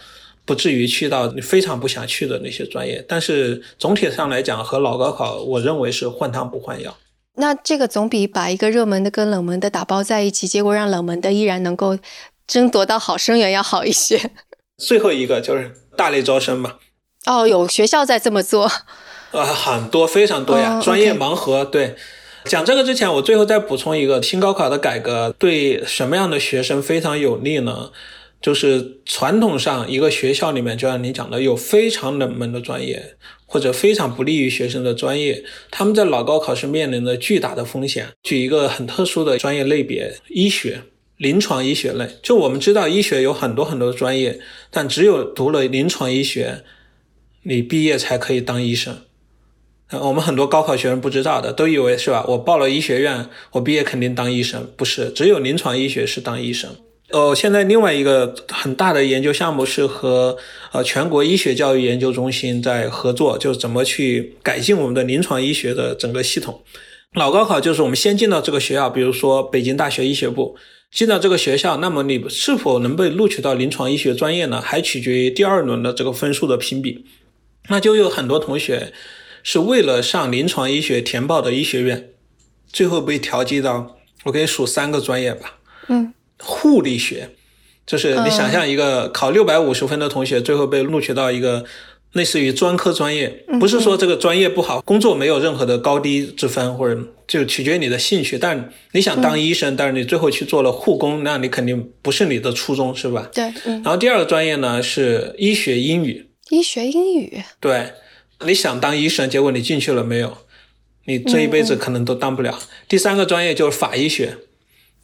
不至于去到你非常不想去的那些专业。但是总体上来讲，和老高考我认为是换汤不换药。那这个总比把一个热门的跟冷门的打包在一起，结果让冷门的依然能够争夺到好生源要好一些。最后一个就是大类招生嘛。哦，有学校在这么做。呃，很多，非常多呀。专业盲盒，对。讲这个之前，我最后再补充一个新高考的改革对什么样的学生非常有利呢？就是传统上一个学校里面，就像你讲的，有非常冷门的专业或者非常不利于学生的专业，他们在老高考是面临着巨大的风险。举一个很特殊的专业类别，医学、临床医学类。就我们知道，医学有很多很多专业，但只有读了临床医学，你毕业才可以当医生。我们很多高考学生不知道的，都以为是吧？我报了医学院，我毕业肯定当医生，不是？只有临床医学是当医生。哦，现在另外一个很大的研究项目是和呃全国医学教育研究中心在合作，就是怎么去改进我们的临床医学的整个系统。老高考就是我们先进到这个学校，比如说北京大学医学部进到这个学校，那么你是否能被录取到临床医学专业呢？还取决于第二轮的这个分数的评比。那就有很多同学。是为了上临床医学填报的医学院，最后被调剂到，我可以数三个专业吧。嗯，护理学，就是你想象一个考六百五十分的同学，最后被录取到一个类似于专科专业，不是说这个专业不好，工作没有任何的高低之分，或者就取决于你的兴趣。但你想当医生，但是你最后去做了护工，那你肯定不是你的初衷，是吧？对。然后第二个专业呢是医学英语。医学英语。对。你想当医生，结果你进去了没有？你这一辈子可能都当不了。第三个专业就是法医学，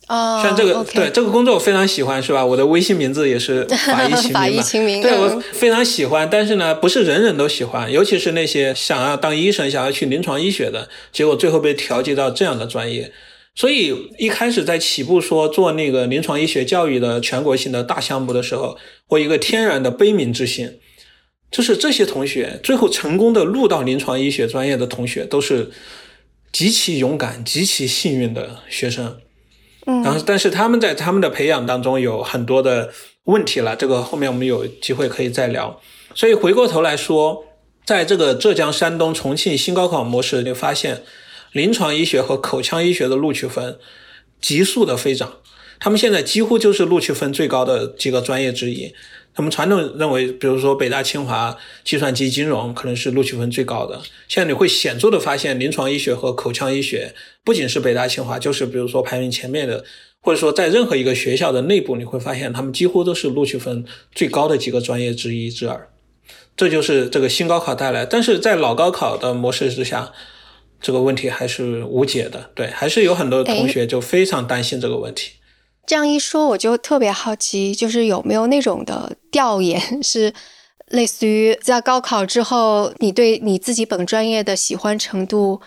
哦，像这个对这个工作我非常喜欢，是吧？我的微信名字也是法 医法医秦明，对我非常喜欢。但是呢，不是人人都喜欢，尤其是那些想要当医生、想要去临床医学的，结果最后被调剂到这样的专业。所以一开始在起步说做那个临床医学教育的全国性的大项目的时候，我一个天然的悲悯之心。就是这些同学最后成功的录到临床医学专业的同学，都是极其勇敢、极其幸运的学生。嗯，然后但是他们在他们的培养当中有很多的问题了，这个后面我们有机会可以再聊。所以回过头来说，在这个浙江、山东、重庆新高考模式，就发现临床医学和口腔医学的录取分急速的飞涨，他们现在几乎就是录取分最高的几个专业之一。他们传统认为，比如说北大、清华，计算机、金融可能是录取分最高的。现在你会显著的发现，临床医学和口腔医学不仅是北大、清华，就是比如说排名前面的，或者说在任何一个学校的内部，你会发现他们几乎都是录取分最高的几个专业之一之二。这就是这个新高考带来。但是在老高考的模式之下，这个问题还是无解的。对，还是有很多同学就非常担心这个问题。这样一说，我就特别好奇，就是有没有那种的调研，是类似于在高考之后，你对你自己本专业的喜欢程度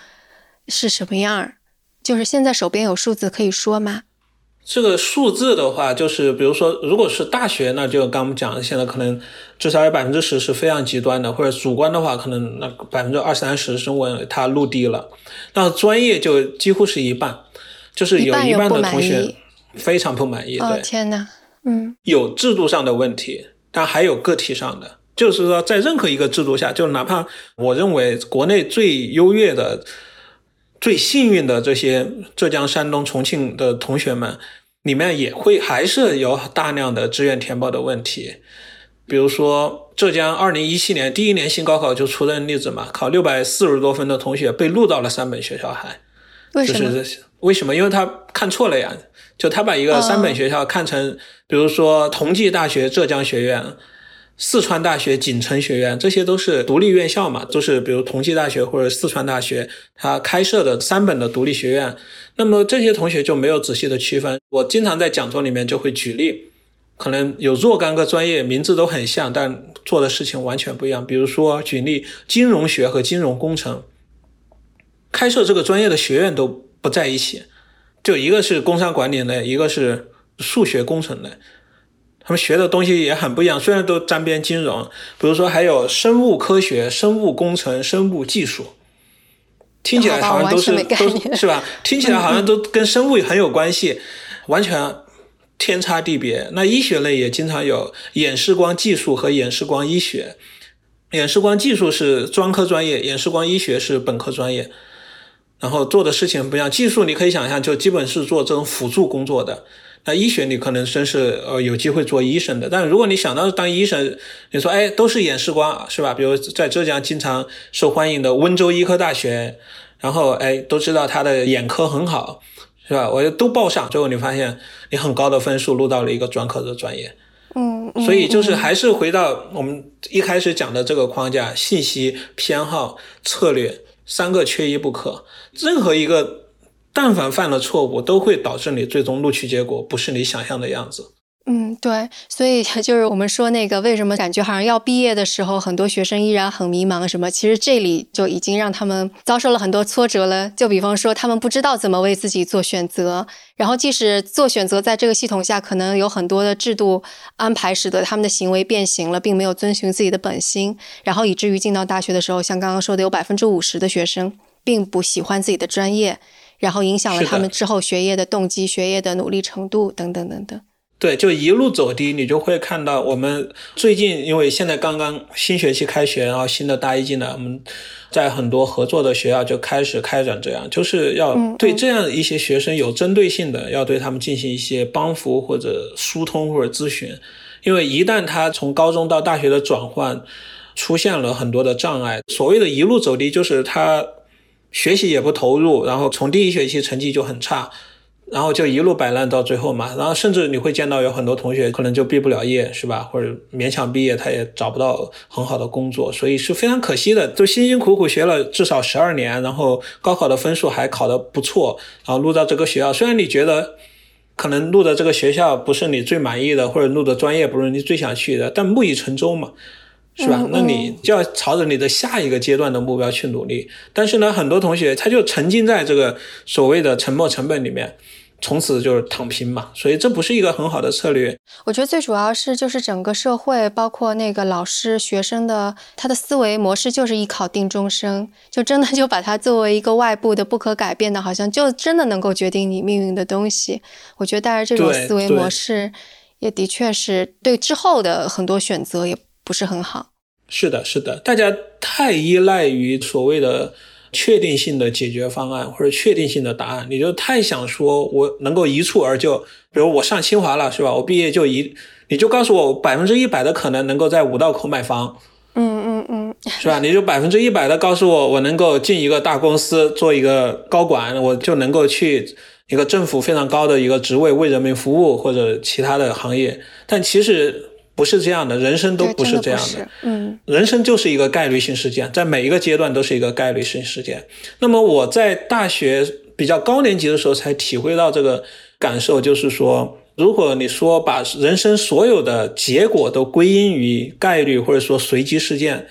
是什么样？就是现在手边有数字可以说吗？这个数字的话，就是比如说，如果是大学，那就刚我们讲的，现在可能至少有百分之十是非常极端的，或者主观的话，可能那百分之二三十是问他录低了。那专业就几乎是一半，就是有一半的同学。非常不满意，对，天哪，嗯，有制度上的问题，但还有个体上的，就是说，在任何一个制度下，就哪怕我认为国内最优越的、最幸运的这些浙江、山东、重庆的同学们，里面也会还是有大量的志愿填报的问题。比如说，浙江二零一七年第一年新高考就出的例子嘛，考六百四十多分的同学被录到了三本学校，还为什么？为什么？因为他看错了呀。就他把一个三本学校看成，比如说同济大学浙江学院、四川大学锦城学院，这些都是独立院校嘛，都是比如同济大学或者四川大学它开设的三本的独立学院。那么这些同学就没有仔细的区分。我经常在讲座里面就会举例，可能有若干个专业名字都很像，但做的事情完全不一样。比如说举例，金融学和金融工程，开设这个专业的学院都不在一起。就一个是工商管理类，一个是数学工程类，他们学的东西也很不一样。虽然都沾边金融，比如说还有生物科学、生物工程、生物技术，听起来好像都是都是吧？听起来好像都跟生物很有关系，完全天差地别。那医学类也经常有眼视光技术和眼视光医学，眼视光技术是专科专业，眼视光医学是本科专业。然后做的事情不一样，技术你可以想象，就基本是做这种辅助工作的。那医学你可能真是呃有机会做医生的。但是如果你想到当医生，你说哎都是眼视光是吧？比如在浙江经常受欢迎的温州医科大学，然后哎都知道他的眼科很好是吧？我就都报上，最后你发现你很高的分数录到了一个专科的专业。嗯，所以就是还是回到我们一开始讲的这个框架：信息、偏好、策略三个缺一不可。任何一个但凡犯了错误，都会导致你最终录取结果不是你想象的样子。嗯，对，所以 就是我们说那个为什么感觉好像要毕业的时候，很多学生依然很迷茫什么？其实这里就已经让他们遭受了很多挫折了。就比方说，他们不知道怎么为自己做选择，然后即使做选择，在这个系统下，可能有很多的制度安排，使得他们的行为变形了，并没有遵循自己的本心，然后以至于进到大学的时候，像刚刚说的，有百分之五十的学生并不喜欢自己的专业，然后影响了他们之后学业的动机、学业的努力程度等等等等。对，就一路走低，你就会看到我们最近，因为现在刚刚新学期开学，然后新的大一进来，我们在很多合作的学校就开始开展这样，就是要对这样一些学生有针对性的，要对他们进行一些帮扶或者疏通或者咨询，因为一旦他从高中到大学的转换出现了很多的障碍，所谓的一路走低，就是他学习也不投入，然后从第一学期成绩就很差。然后就一路摆烂到最后嘛，然后甚至你会见到有很多同学可能就毕不了业，是吧？或者勉强毕业，他也找不到很好的工作，所以是非常可惜的。就辛辛苦苦学了至少十二年，然后高考的分数还考得不错，然后录到这个学校，虽然你觉得可能录的这个学校不是你最满意的，或者录的专业不是你最想去的，但木已成舟嘛。是吧？那你就要朝着你的下一个阶段的目标去努力。但是呢，很多同学他就沉浸在这个所谓的沉没成本里面，从此就是躺平嘛。所以这不是一个很好的策略。我觉得最主要是就是整个社会，包括那个老师、学生的他的思维模式就是一考定终生，就真的就把它作为一个外部的不可改变的，好像就真的能够决定你命运的东西。我觉得带着这种思维模式，也的确是对之后的很多选择也。不是很好，是的，是的，大家太依赖于所谓的确定性的解决方案或者确定性的答案，你就太想说我能够一蹴而就，比如我上清华了，是吧？我毕业就一，你就告诉我百分之一百的可能能够在五道口买房，嗯嗯嗯，是吧？你就百分之一百的告诉我我能够进一个大公司做一个高管，我就能够去一个政府非常高的一个职位为人民服务或者其他的行业，但其实。不是这样的，人生都不是这样的。嗯，人生就是一个概率性事件，在每一个阶段都是一个概率性事件。那么我在大学比较高年级的时候才体会到这个感受，就是说，如果你说把人生所有的结果都归因于概率或者说随机事件。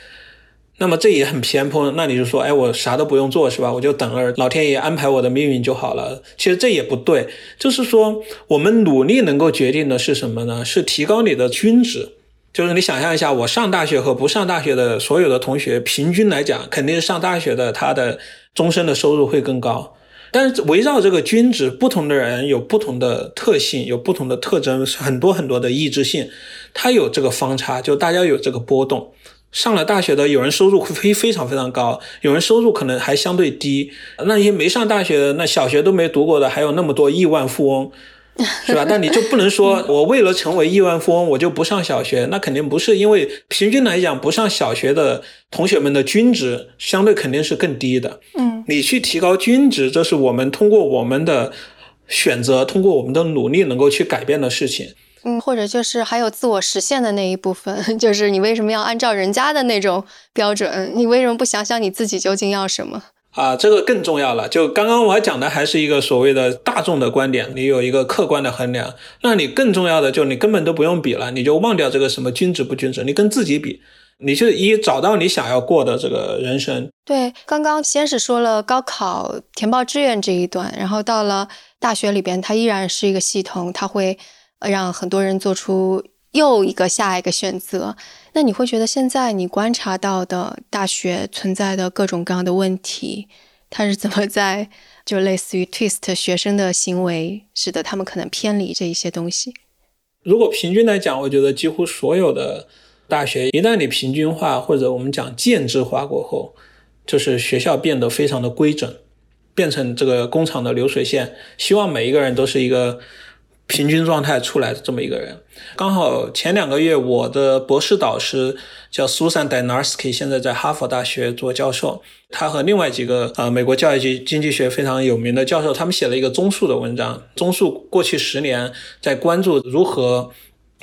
那么这也很偏颇，那你就说，哎，我啥都不用做是吧？我就等着老天爷安排我的命运就好了。其实这也不对，就是说我们努力能够决定的是什么呢？是提高你的均值。就是你想象一下，我上大学和不上大学的所有的同学，平均来讲，肯定是上大学的他的终身的收入会更高。但是围绕这个均值，不同的人有不同的特性，有不同的特征，很多很多的异质性，它有这个方差，就大家有这个波动。上了大学的，有人收入会非非常非常高，有人收入可能还相对低。那些没上大学的，那小学都没读过的，还有那么多亿万富翁，是吧？但你就不能说 我为了成为亿万富翁，我就不上小学，那肯定不是。因为平均来讲，不上小学的同学们的均值相对肯定是更低的。嗯，你去提高均值，这是我们通过我们的选择，通过我们的努力能够去改变的事情。嗯，或者就是还有自我实现的那一部分，就是你为什么要按照人家的那种标准？你为什么不想想你自己究竟要什么？啊，这个更重要了。就刚刚我讲的还是一个所谓的大众的观点，你有一个客观的衡量。那你更重要的就你根本都不用比了，你就忘掉这个什么均值不均值，你跟自己比，你就一找到你想要过的这个人生。对，刚刚先是说了高考填报志愿这一段，然后到了大学里边，它依然是一个系统，它会。让很多人做出又一个下一个选择，那你会觉得现在你观察到的大学存在的各种各样的问题，它是怎么在就类似于 twist 学生的行为，使得他们可能偏离这一些东西？如果平均来讲，我觉得几乎所有的大学，一旦你平均化或者我们讲建制化过后，就是学校变得非常的规整，变成这个工厂的流水线，希望每一个人都是一个。平均状态出来的这么一个人，刚好前两个月我的博士导师叫 Susan Dynarski，现在在哈佛大学做教授。他和另外几个呃美国教育及经济学非常有名的教授，他们写了一个综述的文章。综述过去十年在关注如何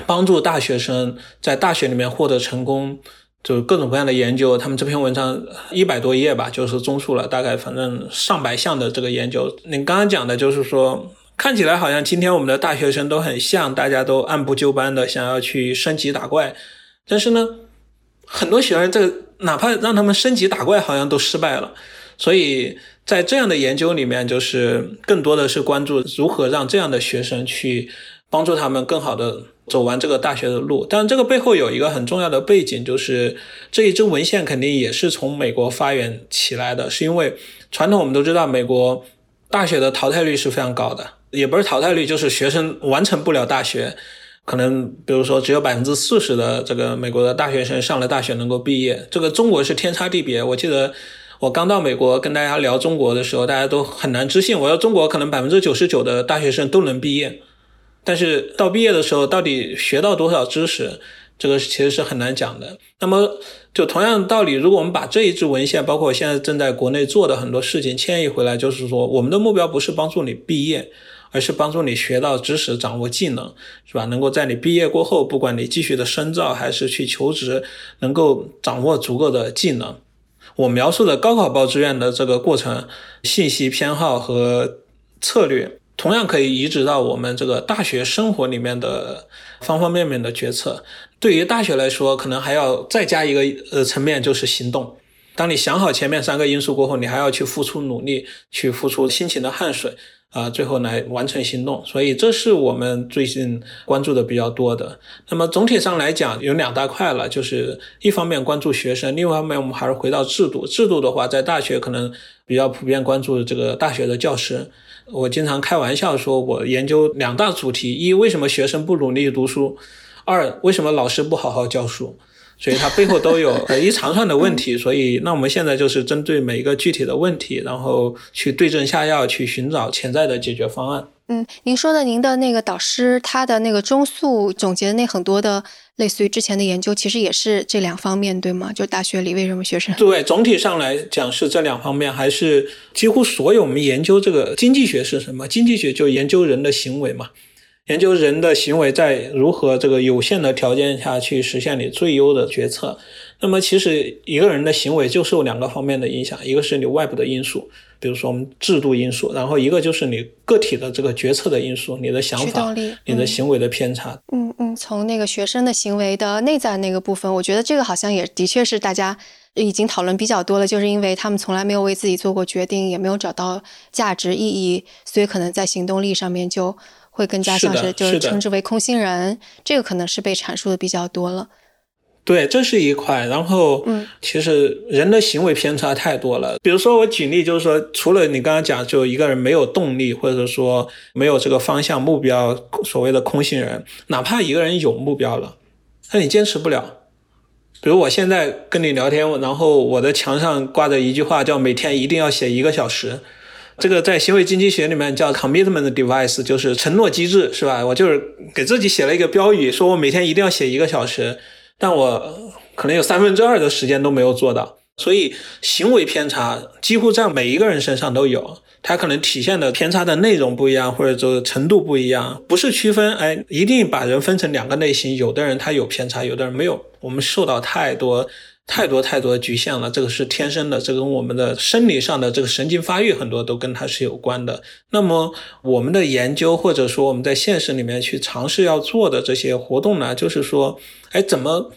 帮助大学生在大学里面获得成功，就各种各样的研究。他们这篇文章一百多页吧，就是综述了大概反正上百项的这个研究。你刚刚讲的就是说，看起来好像今天我们的大学生都很像，大家都按部就班的想要去升级打怪，但是呢，很多学生这个哪怕让他们升级打怪，好像都失败了。所以在这样的研究里面，就是更多的是关注如何让这样的学生去帮助他们更好的走完这个大学的路。但这个背后有一个很重要的背景，就是这一支文献肯定也是从美国发源起来的，是因为传统我们都知道，美国大学的淘汰率是非常高的，也不是淘汰率，就是学生完成不了大学，可能比如说只有百分之四十的这个美国的大学生上了大学能够毕业，这个中国是天差地别。我记得。我刚到美国跟大家聊中国的时候，大家都很难置信。我说中国可能百分之九十九的大学生都能毕业，但是到毕业的时候，到底学到多少知识，这个其实是很难讲的。那么，就同样的道理，如果我们把这一支文献，包括现在正在国内做的很多事情迁移回来，就是说，我们的目标不是帮助你毕业，而是帮助你学到知识、掌握技能，是吧？能够在你毕业过后，不管你继续的深造还是去求职，能够掌握足够的技能。我描述的高考报志愿的这个过程、信息偏好和策略，同样可以移植到我们这个大学生活里面的方方面面的决策。对于大学来说，可能还要再加一个呃层面，就是行动。当你想好前面三个因素过后，你还要去付出努力，去付出辛勤的汗水。啊，最后来完成行动，所以这是我们最近关注的比较多的。那么总体上来讲，有两大块了，就是一方面关注学生，另外一方面我们还是回到制度。制度的话，在大学可能比较普遍关注这个大学的教师。我经常开玩笑说，我研究两大主题：一，为什么学生不努力读书；二，为什么老师不好好教书。所以它背后都有一长串的问题，所以那我们现在就是针对每一个具体的问题，然后去对症下药，去寻找潜在的解决方案。嗯，您说的您的那个导师，他的那个中速总结的那很多的，类似于之前的研究，其实也是这两方面，对吗？就大学里为什么学生？对，总体上来讲是这两方面，还是几乎所有我们研究这个经济学是什么？经济学就研究人的行为嘛。研究人的行为在如何这个有限的条件下去实现你最优的决策。那么，其实一个人的行为就受两个方面的影响，一个是你外部的因素，比如说我们制度因素，然后一个就是你个体的这个决策的因素，你的想法、你的行为的偏差。嗯嗯，从那个学生的行为的内在那个部分，我觉得这个好像也的确是大家已经讨论比较多了，就是因为他们从来没有为自己做过决定，也没有找到价值意义，所以可能在行动力上面就。会更加像是就是称之为空心人，这个可能是被阐述的比较多了。对，这是一块。然后，嗯，其实人的行为偏差太多了。比如说，我举例就是说，除了你刚刚讲，就一个人没有动力，或者说没有这个方向目标，所谓的空心人，哪怕一个人有目标了，那你坚持不了。比如我现在跟你聊天，然后我的墙上挂着一句话，叫每天一定要写一个小时。这个在行为经济学里面叫 commitment device，就是承诺机制，是吧？我就是给自己写了一个标语，说我每天一定要写一个小时，但我可能有三分之二的时间都没有做到。所以行为偏差几乎在每一个人身上都有，它可能体现的偏差的内容不一样，或者说程度不一样，不是区分，哎，一定把人分成两个类型，有的人他有偏差，有的人没有。我们受到太多。太多太多局限了，这个是天生的，这跟我们的生理上的这个神经发育很多都跟它是有关的。那么我们的研究或者说我们在现实里面去尝试要做的这些活动呢，就是说，哎，怎么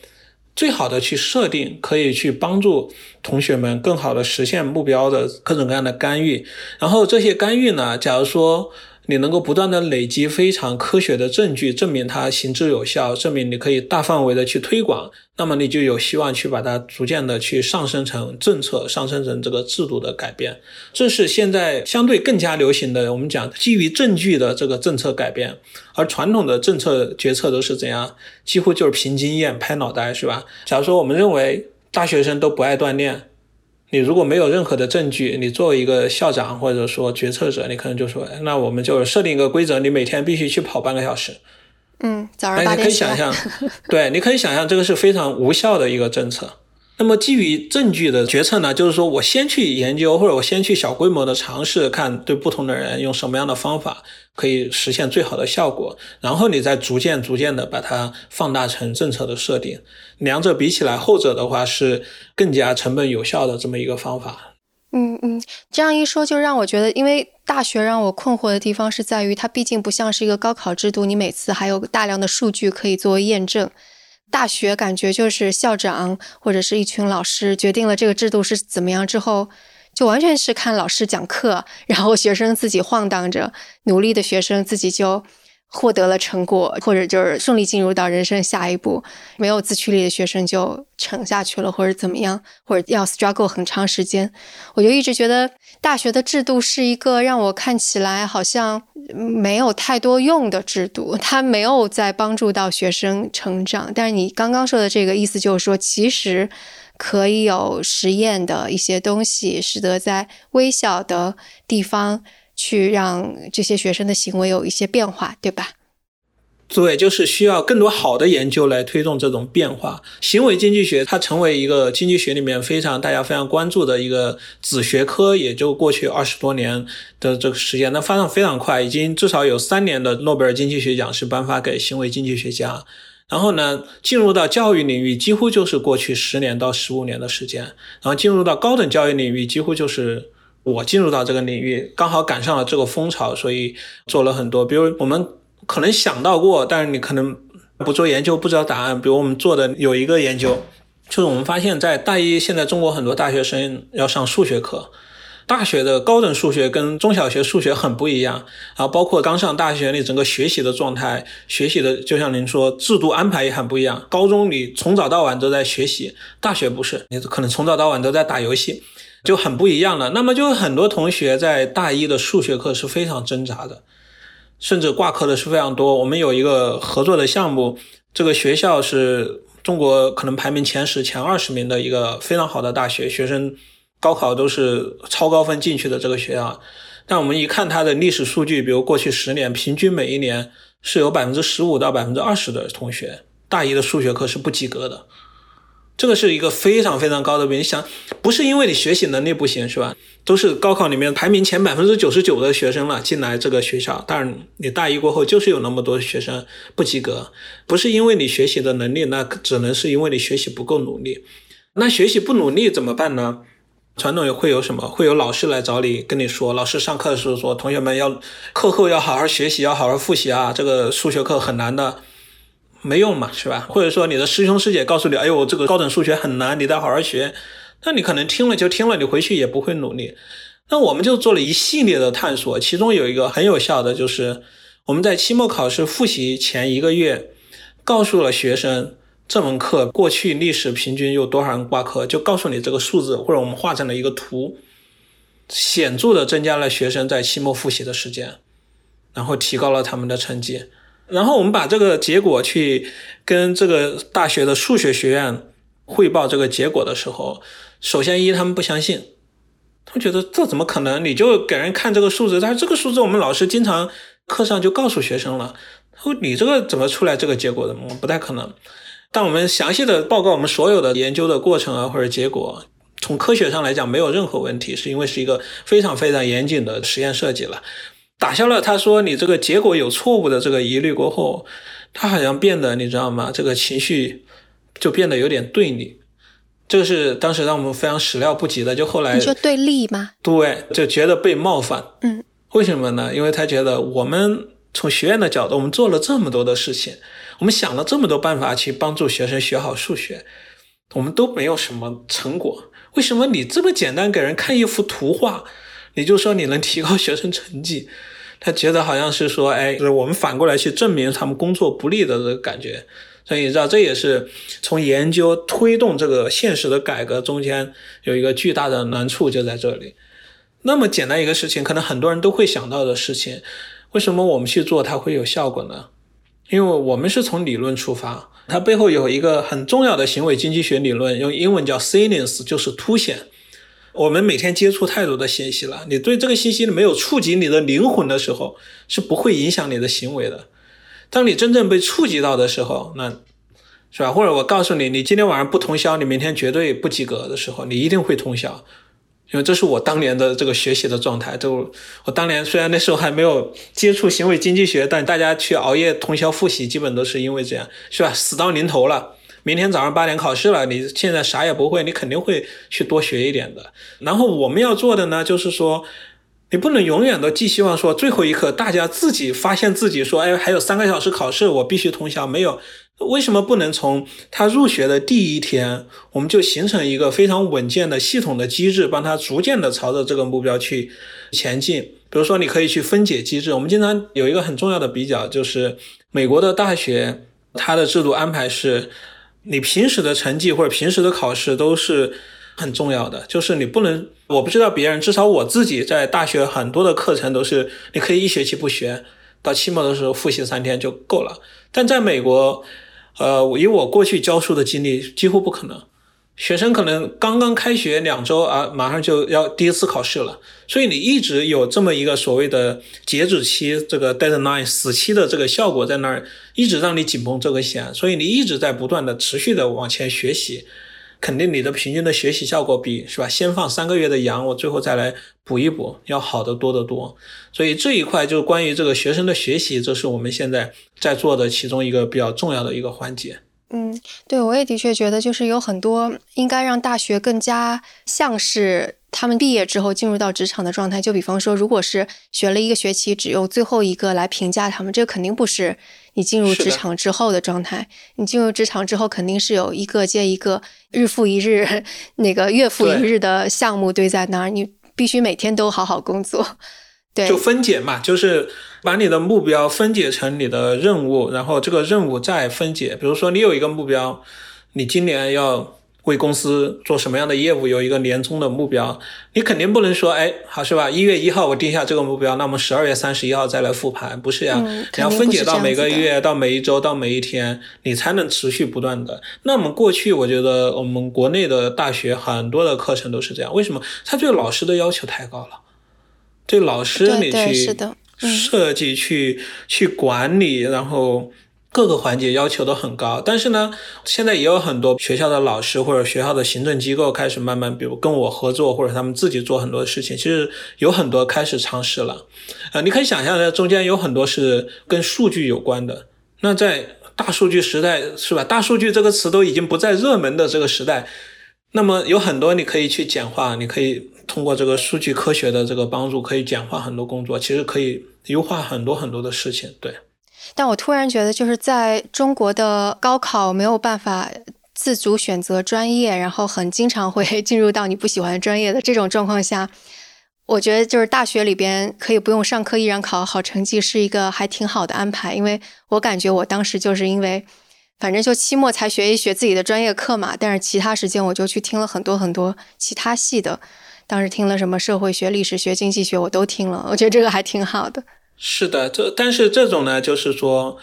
最好的去设定可以去帮助同学们更好的实现目标的各种各样的干预，然后这些干预呢，假如说。你能够不断的累积非常科学的证据，证明它行之有效，证明你可以大范围的去推广，那么你就有希望去把它逐渐的去上升成政策，上升成这个制度的改变。这是现在相对更加流行的，我们讲基于证据的这个政策改变。而传统的政策决策都是怎样？几乎就是凭经验、拍脑袋，是吧？假如说我们认为大学生都不爱锻炼。你如果没有任何的证据，你作为一个校长或者说决策者，你可能就说，那我们就设定一个规则，你每天必须去跑半个小时。嗯，早上八点你可以想象，对，你可以想象这个是非常无效的一个政策。那么基于证据的决策呢，就是说我先去研究，或者我先去小规模的尝试，看对不同的人用什么样的方法可以实现最好的效果，然后你再逐渐逐渐的把它放大成政策的设定。两者比起来，后者的话是更加成本有效的这么一个方法。嗯嗯，这样一说就让我觉得，因为大学让我困惑的地方是在于，它毕竟不像是一个高考制度，你每次还有大量的数据可以作为验证。大学感觉就是校长或者是一群老师决定了这个制度是怎么样之后，就完全是看老师讲课，然后学生自己晃荡着，努力的学生自己就获得了成果，或者就是顺利进入到人生下一步。没有自驱力的学生就沉下去了，或者怎么样，或者要 struggle 很长时间。我就一直觉得大学的制度是一个让我看起来好像。没有太多用的制度，它没有在帮助到学生成长。但是你刚刚说的这个意思就是说，其实可以有实验的一些东西，使得在微小的地方去让这些学生的行为有一些变化，对吧？对，就是需要更多好的研究来推动这种变化。行为经济学它成为一个经济学里面非常大家非常关注的一个子学科，也就过去二十多年的这个时间，那发展非常快，已经至少有三年的诺贝尔经济学奖是颁发给行为经济学家。然后呢，进入到教育领域，几乎就是过去十年到十五年的时间。然后进入到高等教育领域，几乎就是我进入到这个领域，刚好赶上了这个风潮，所以做了很多，比如我们。可能想到过，但是你可能不做研究，不知道答案。比如我们做的有一个研究，就是我们发现，在大一，现在中国很多大学生要上数学课，大学的高等数学跟中小学数学很不一样。然后包括刚上大学，你整个学习的状态，学习的就像您说，制度安排也很不一样。高中你从早到晚都在学习，大学不是，你可能从早到晚都在打游戏，就很不一样了。那么就很多同学在大一的数学课是非常挣扎的。甚至挂科的是非常多。我们有一个合作的项目，这个学校是中国可能排名前十、前二十名的一个非常好的大学，学生高考都是超高分进去的这个学校。但我们一看它的历史数据，比如过去十年，平均每一年是有百分之十五到百分之二十的同学大一的数学课是不及格的。这个是一个非常非常高的比你，想不是因为你学习能力不行是吧？都是高考里面排名前百分之九十九的学生了进来这个学校，但是你大一过后就是有那么多学生不及格，不是因为你学习的能力，那只能是因为你学习不够努力。那学习不努力怎么办呢？传统也会有什么？会有老师来找你跟你说，老师上课的时候说，同学们要课后要好好学习，要好好复习啊，这个数学课很难的。没用嘛，是吧？或者说你的师兄师姐告诉你，哎呦，这个高等数学很难，你得好好学。那你可能听了就听了，你回去也不会努力。那我们就做了一系列的探索，其中有一个很有效的，就是我们在期末考试复习前一个月，告诉了学生这门课过去历史平均有多少人挂科，就告诉你这个数字，或者我们画成了一个图，显著的增加了学生在期末复习的时间，然后提高了他们的成绩。然后我们把这个结果去跟这个大学的数学学院汇报这个结果的时候，首先一他们不相信，他们觉得这怎么可能？你就给人看这个数字，但是这个数字我们老师经常课上就告诉学生了，他说你这个怎么出来这个结果的？不太可能。但我们详细的报告我们所有的研究的过程啊或者结果，从科学上来讲没有任何问题，是因为是一个非常非常严谨的实验设计了。打消了他说你这个结果有错误的这个疑虑过后，他好像变得你知道吗？这个情绪就变得有点对立，这个是当时让我们非常始料不及的。就后来你说对立吗？对，就觉得被冒犯。嗯，为什么呢？因为他觉得我们从学院的角度，我们做了这么多的事情，我们想了这么多办法去帮助学生学好数学，我们都没有什么成果。为什么你这么简单给人看一幅图画？也就是说你能提高学生成绩，他觉得好像是说，哎，就是我们反过来去证明他们工作不利的这个感觉，所以你知道这也是从研究推动这个现实的改革中间有一个巨大的难处就在这里。那么简单一个事情，可能很多人都会想到的事情，为什么我们去做它会有效果呢？因为我们是从理论出发，它背后有一个很重要的行为经济学理论，用英文叫 salience，就是凸显。我们每天接触太多的信息了，你对这个信息没有触及你的灵魂的时候，是不会影响你的行为的。当你真正被触及到的时候，那是吧？或者我告诉你，你今天晚上不通宵，你明天绝对不及格的时候，你一定会通宵，因为这是我当年的这个学习的状态。就我当年虽然那时候还没有接触行为经济学，但大家去熬夜通宵复习，基本都是因为这样，是吧？死到临头了，明天早上八点考试了，你现在啥也不会，你肯定会去多学一点的。然后我们要做的呢，就是说。你不能永远都寄希望说最后一刻大家自己发现自己说，哎，还有三个小时考试，我必须通宵。没有，为什么不能从他入学的第一天，我们就形成一个非常稳健的系统的机制，帮他逐渐的朝着这个目标去前进？比如说，你可以去分解机制。我们经常有一个很重要的比较，就是美国的大学，它的制度安排是，你平时的成绩或者平时的考试都是。很重要的就是你不能，我不知道别人，至少我自己在大学很多的课程都是你可以一学期不学，到期末的时候复习三天就够了。但在美国，呃，以我过去教书的经历，几乎不可能。学生可能刚刚开学两周啊，马上就要第一次考试了，所以你一直有这么一个所谓的截止期，这个 deadline 死期的这个效果在那儿，一直让你紧绷这个弦，所以你一直在不断的持续的往前学习。肯定你的平均的学习效果比是吧？先放三个月的羊，我最后再来补一补，要好得多得多。所以这一块就关于这个学生的学习，这是我们现在在做的其中一个比较重要的一个环节。嗯，对，我也的确觉得，就是有很多应该让大学更加像是他们毕业之后进入到职场的状态。就比方说，如果是学了一个学期，只用最后一个来评价他们，这肯定不是。你进入职场之后的状态，你进入职场之后肯定是有一个接一个、日复一日、那个月复一日的项目堆在那儿，你必须每天都好好工作。就分解嘛，就是把你的目标分解成你的任务，然后这个任务再分解。比如说，你有一个目标，你今年要。为公司做什么样的业务有一个年终的目标，你肯定不能说，哎，好是吧？一月一号我定下这个目标，那么十二月三十一号再来复盘，不是呀？你要分解到每个月、到每一周、到每一天，你才能持续不断的。那么过去我觉得我们国内的大学很多的课程都是这样，为什么？他对老师的要求太高了，对老师你去设计、去去管理，然后。各个环节要求都很高，但是呢，现在也有很多学校的老师或者学校的行政机构开始慢慢，比如跟我合作，或者他们自己做很多事情。其实有很多开始尝试了，呃，你可以想象的，中间有很多是跟数据有关的。那在大数据时代，是吧？大数据这个词都已经不在热门的这个时代，那么有很多你可以去简化，你可以通过这个数据科学的这个帮助，可以简化很多工作，其实可以优化很多很多的事情，对。但我突然觉得，就是在中国的高考没有办法自主选择专业，然后很经常会进入到你不喜欢专业的这种状况下，我觉得就是大学里边可以不用上课，依然考好成绩，是一个还挺好的安排。因为我感觉我当时就是因为，反正就期末才学一学自己的专业课嘛，但是其他时间我就去听了很多很多其他系的，当时听了什么社会学、历史学、经济学，我都听了，我觉得这个还挺好的。是的，这但是这种呢，就是说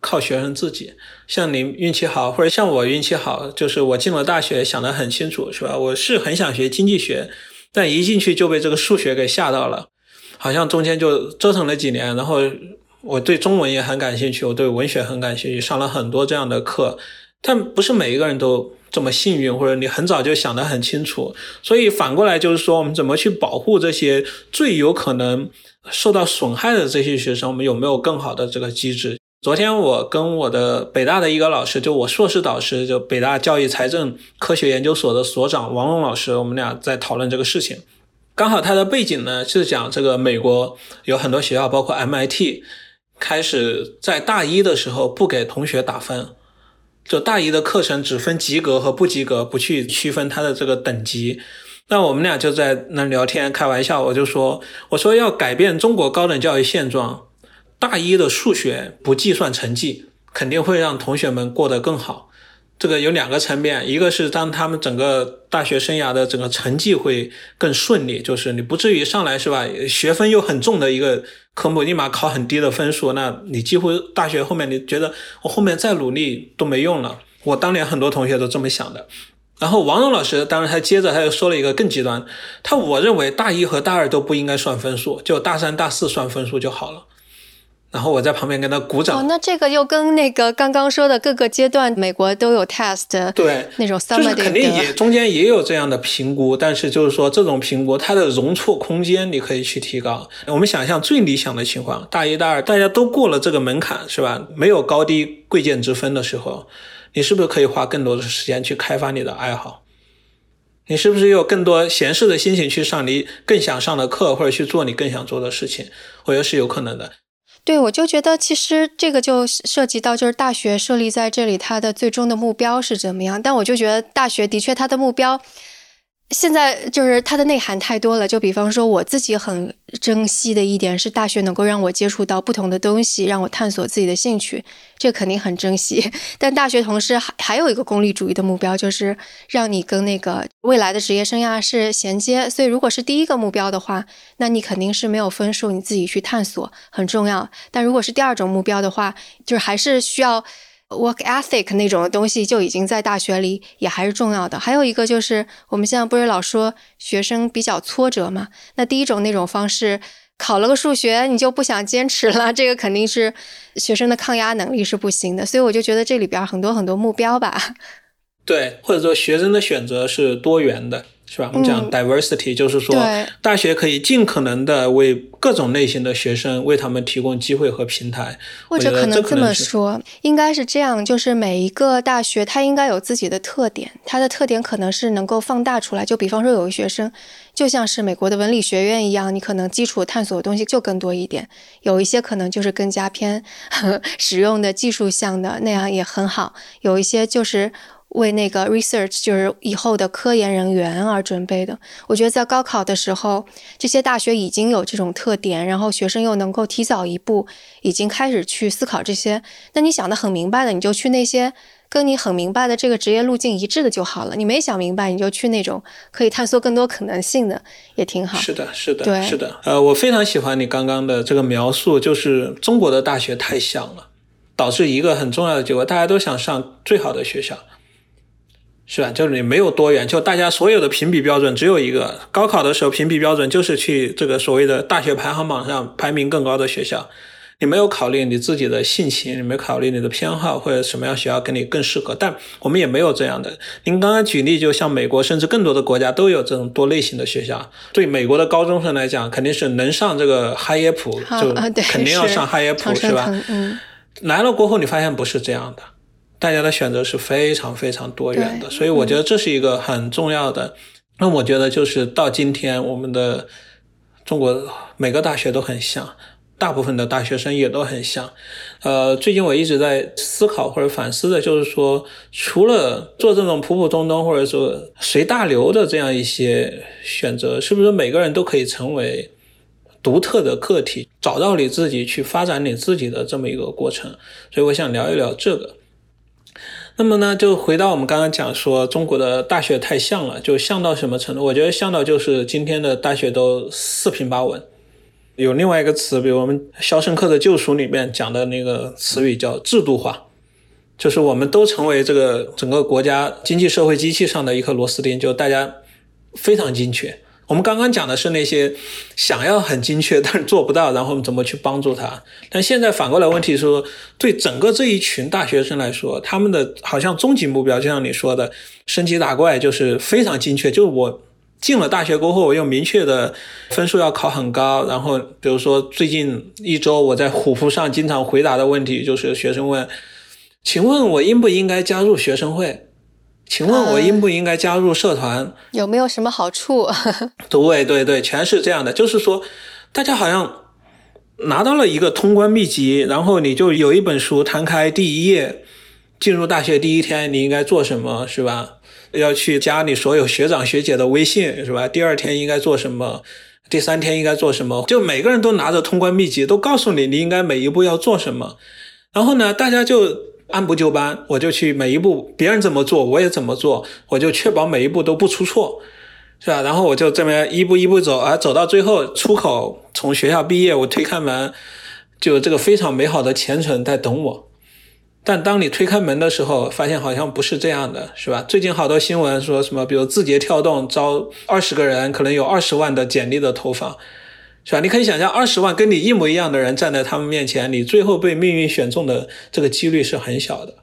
靠学生自己。像你运气好，或者像我运气好，就是我进了大学，想得很清楚，是吧？我是很想学经济学，但一进去就被这个数学给吓到了，好像中间就折腾了几年。然后我对中文也很感兴趣，我对文学很感兴趣，上了很多这样的课。但不是每一个人都这么幸运，或者你很早就想得很清楚。所以反过来就是说，我们怎么去保护这些最有可能。受到损害的这些学生，我们有没有更好的这个机制？昨天我跟我的北大的一个老师，就我硕士导师，就北大教育财政科学研究所的所长王龙老师，我们俩在讨论这个事情。刚好他的背景呢是讲这个美国有很多学校，包括 MIT，开始在大一的时候不给同学打分，就大一的课程只分及格和不及格，不去区分他的这个等级。那我们俩就在那聊天开玩笑，我就说，我说要改变中国高等教育现状，大一的数学不计算成绩，肯定会让同学们过得更好。这个有两个层面，一个是当他们整个大学生涯的整个成绩会更顺利，就是你不至于上来是吧，学分又很重的一个科目，立马考很低的分数，那你几乎大学后面你觉得我后面再努力都没用了。我当年很多同学都这么想的。然后王蓉老师，当时他接着他又说了一个更极端，他我认为大一和大二都不应该算分数，就大三大四算分数就好了。然后我在旁边跟他鼓掌。哦，那这个又跟那个刚刚说的各个阶段美国都有 test，对，那种就是肯定也中间也有这样的评估，但是就是说这种评估它的容错空间你可以去提高。我们想象最理想的情况，大一、大二大家都过了这个门槛，是吧？没有高低贵贱之分的时候，你是不是可以花更多的时间去开发你的爱好？你是不是有更多闲适的心情去上你更想上的课，或者去做你更想做的事情？我觉得是有可能的。对，我就觉得其实这个就涉及到，就是大学设立在这里，它的最终的目标是怎么样？但我就觉得大学的确它的目标。现在就是它的内涵太多了，就比方说我自己很珍惜的一点是大学能够让我接触到不同的东西，让我探索自己的兴趣，这肯定很珍惜。但大学同时还还有一个功利主义的目标，就是让你跟那个未来的职业生涯是衔接。所以如果是第一个目标的话，那你肯定是没有分数，你自己去探索很重要。但如果是第二种目标的话，就是还是需要。Work ethic 那种东西就已经在大学里也还是重要的。还有一个就是我们现在不是老说学生比较挫折嘛？那第一种那种方式，考了个数学你就不想坚持了，这个肯定是学生的抗压能力是不行的。所以我就觉得这里边很多很多目标吧。对，或者说学生的选择是多元的。是吧？我们讲 diversity，就是说，大学可以尽可能的为各种类型的学生为他们提供机会和平台。或者可能这么说，应该是这样：，就是每一个大学它应该有自己的特点，它的特点可能是能够放大出来。就比方说，有个学生，就像是美国的文理学院一样，你可能基础探索的东西就更多一点；，有一些可能就是更加偏 实用的技术向的，那样也很好；，有一些就是。为那个 research 就是以后的科研人员而准备的。我觉得在高考的时候，这些大学已经有这种特点，然后学生又能够提早一步，已经开始去思考这些。那你想的很明白的，你就去那些跟你很明白的这个职业路径一致的就好了。你没想明白，你就去那种可以探索更多可能性的，也挺好。是的，是的，对，是的。呃，我非常喜欢你刚刚的这个描述，就是中国的大学太像了，导致一个很重要的结果，大家都想上最好的学校。是吧？就是你没有多元，就大家所有的评比标准只有一个。高考的时候评比标准就是去这个所谓的大学排行榜上排名更高的学校，你没有考虑你自己的性情，你没考虑你的偏好或者什么样学校跟你更适合。但我们也没有这样的。您刚刚举例，就像美国甚至更多的国家都有这种多类型的学校。对美国的高中生来讲，肯定是能上这个哈耶普就肯定要上哈耶普，是吧？嗯。来了过后，你发现不是这样的。大家的选择是非常非常多元的，所以我觉得这是一个很重要的。那我觉得就是到今天，我们的中国每个大学都很像，大部分的大学生也都很像。呃，最近我一直在思考或者反思的，就是说，除了做这种普普通通或者说随大流的这样一些选择，是不是每个人都可以成为独特的个体，找到你自己去发展你自己的这么一个过程？所以我想聊一聊这个。那么呢，就回到我们刚刚讲说，中国的大学太像了，就像到什么程度？我觉得像到就是今天的大学都四平八稳。有另外一个词，比如我们《肖申克的救赎》里面讲的那个词语叫制度化，就是我们都成为这个整个国家经济社会机器上的一颗螺丝钉，就大家非常精确。我们刚刚讲的是那些想要很精确 但是做不到，然后怎么去帮助他？但现在反过来，问题说对整个这一群大学生来说，他们的好像终极目标，就像你说的，升级打怪就是非常精确。就是我进了大学过后，我有明确的分数要考很高。然后比如说最近一周我在虎扑上经常回答的问题，就是学生问：“请问我应不应该加入学生会？”请问，我应不应该加入社团？有没有什么好处？对对对，全是这样的。就是说，大家好像拿到了一个通关秘籍，然后你就有一本书，摊开第一页，进入大学第一天你应该做什么，是吧？要去加你所有学长学姐的微信，是吧？第二天应该做什么？第三天应该做什么？就每个人都拿着通关秘籍，都告诉你你应该每一步要做什么。然后呢，大家就。按部就班，我就去每一步，别人怎么做我也怎么做，我就确保每一步都不出错，是吧？然后我就这么一步一步走，啊，走到最后出口，从学校毕业，我推开门，就这个非常美好的前程在等我。但当你推开门的时候，发现好像不是这样的，是吧？最近好多新闻说什么，比如字节跳动招二十个人，可能有二十万的简历的投放。是吧？你可以想象，二十万跟你一模一样的人站在他们面前，你最后被命运选中的这个几率是很小的。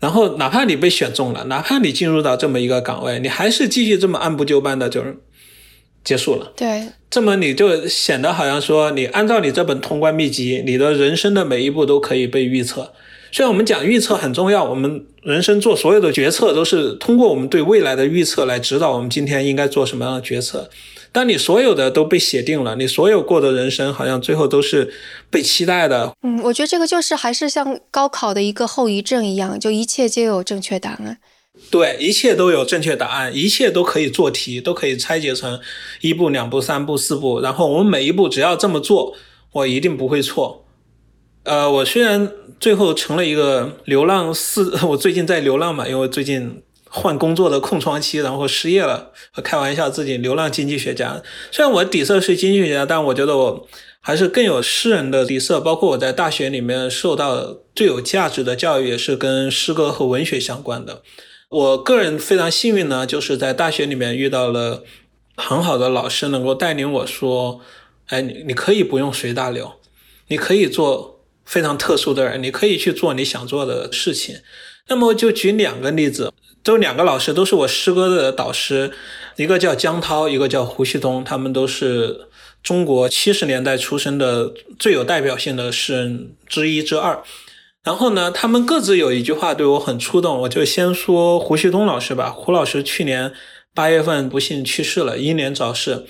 然后，哪怕你被选中了，哪怕你进入到这么一个岗位，你还是继续这么按部就班的，就是结束了。对，这么你就显得好像说，你按照你这本通关秘籍，你的人生的每一步都可以被预测。虽然我们讲预测很重要，我们人生做所有的决策都是通过我们对未来的预测来指导我们今天应该做什么样的决策。当你所有的都被写定了，你所有过的人生好像最后都是被期待的。嗯，我觉得这个就是还是像高考的一个后遗症一样，就一切皆有正确答案。对，一切都有正确答案，一切都可以做题，都可以拆解成一步、两步、三步、四步，然后我们每一步只要这么做，我一定不会错。呃，我虽然最后成了一个流浪四，我最近在流浪嘛，因为最近。换工作的空窗期，然后失业了，开玩笑自己流浪经济学家。虽然我底色是经济学家，但我觉得我还是更有诗人的底色。包括我在大学里面受到最有价值的教育，也是跟诗歌和文学相关的。我个人非常幸运呢，就是在大学里面遇到了很好的老师，能够带领我说：“哎，你你可以不用随大流，你可以做非常特殊的人，你可以去做你想做的事情。”那么就举两个例子。都两个老师都是我诗歌的导师，一个叫江涛，一个叫胡旭东，他们都是中国七十年代出生的最有代表性的诗人之一之二。然后呢，他们各自有一句话对我很触动，我就先说胡旭东老师吧。胡老师去年八月份不幸去世了，英年早逝。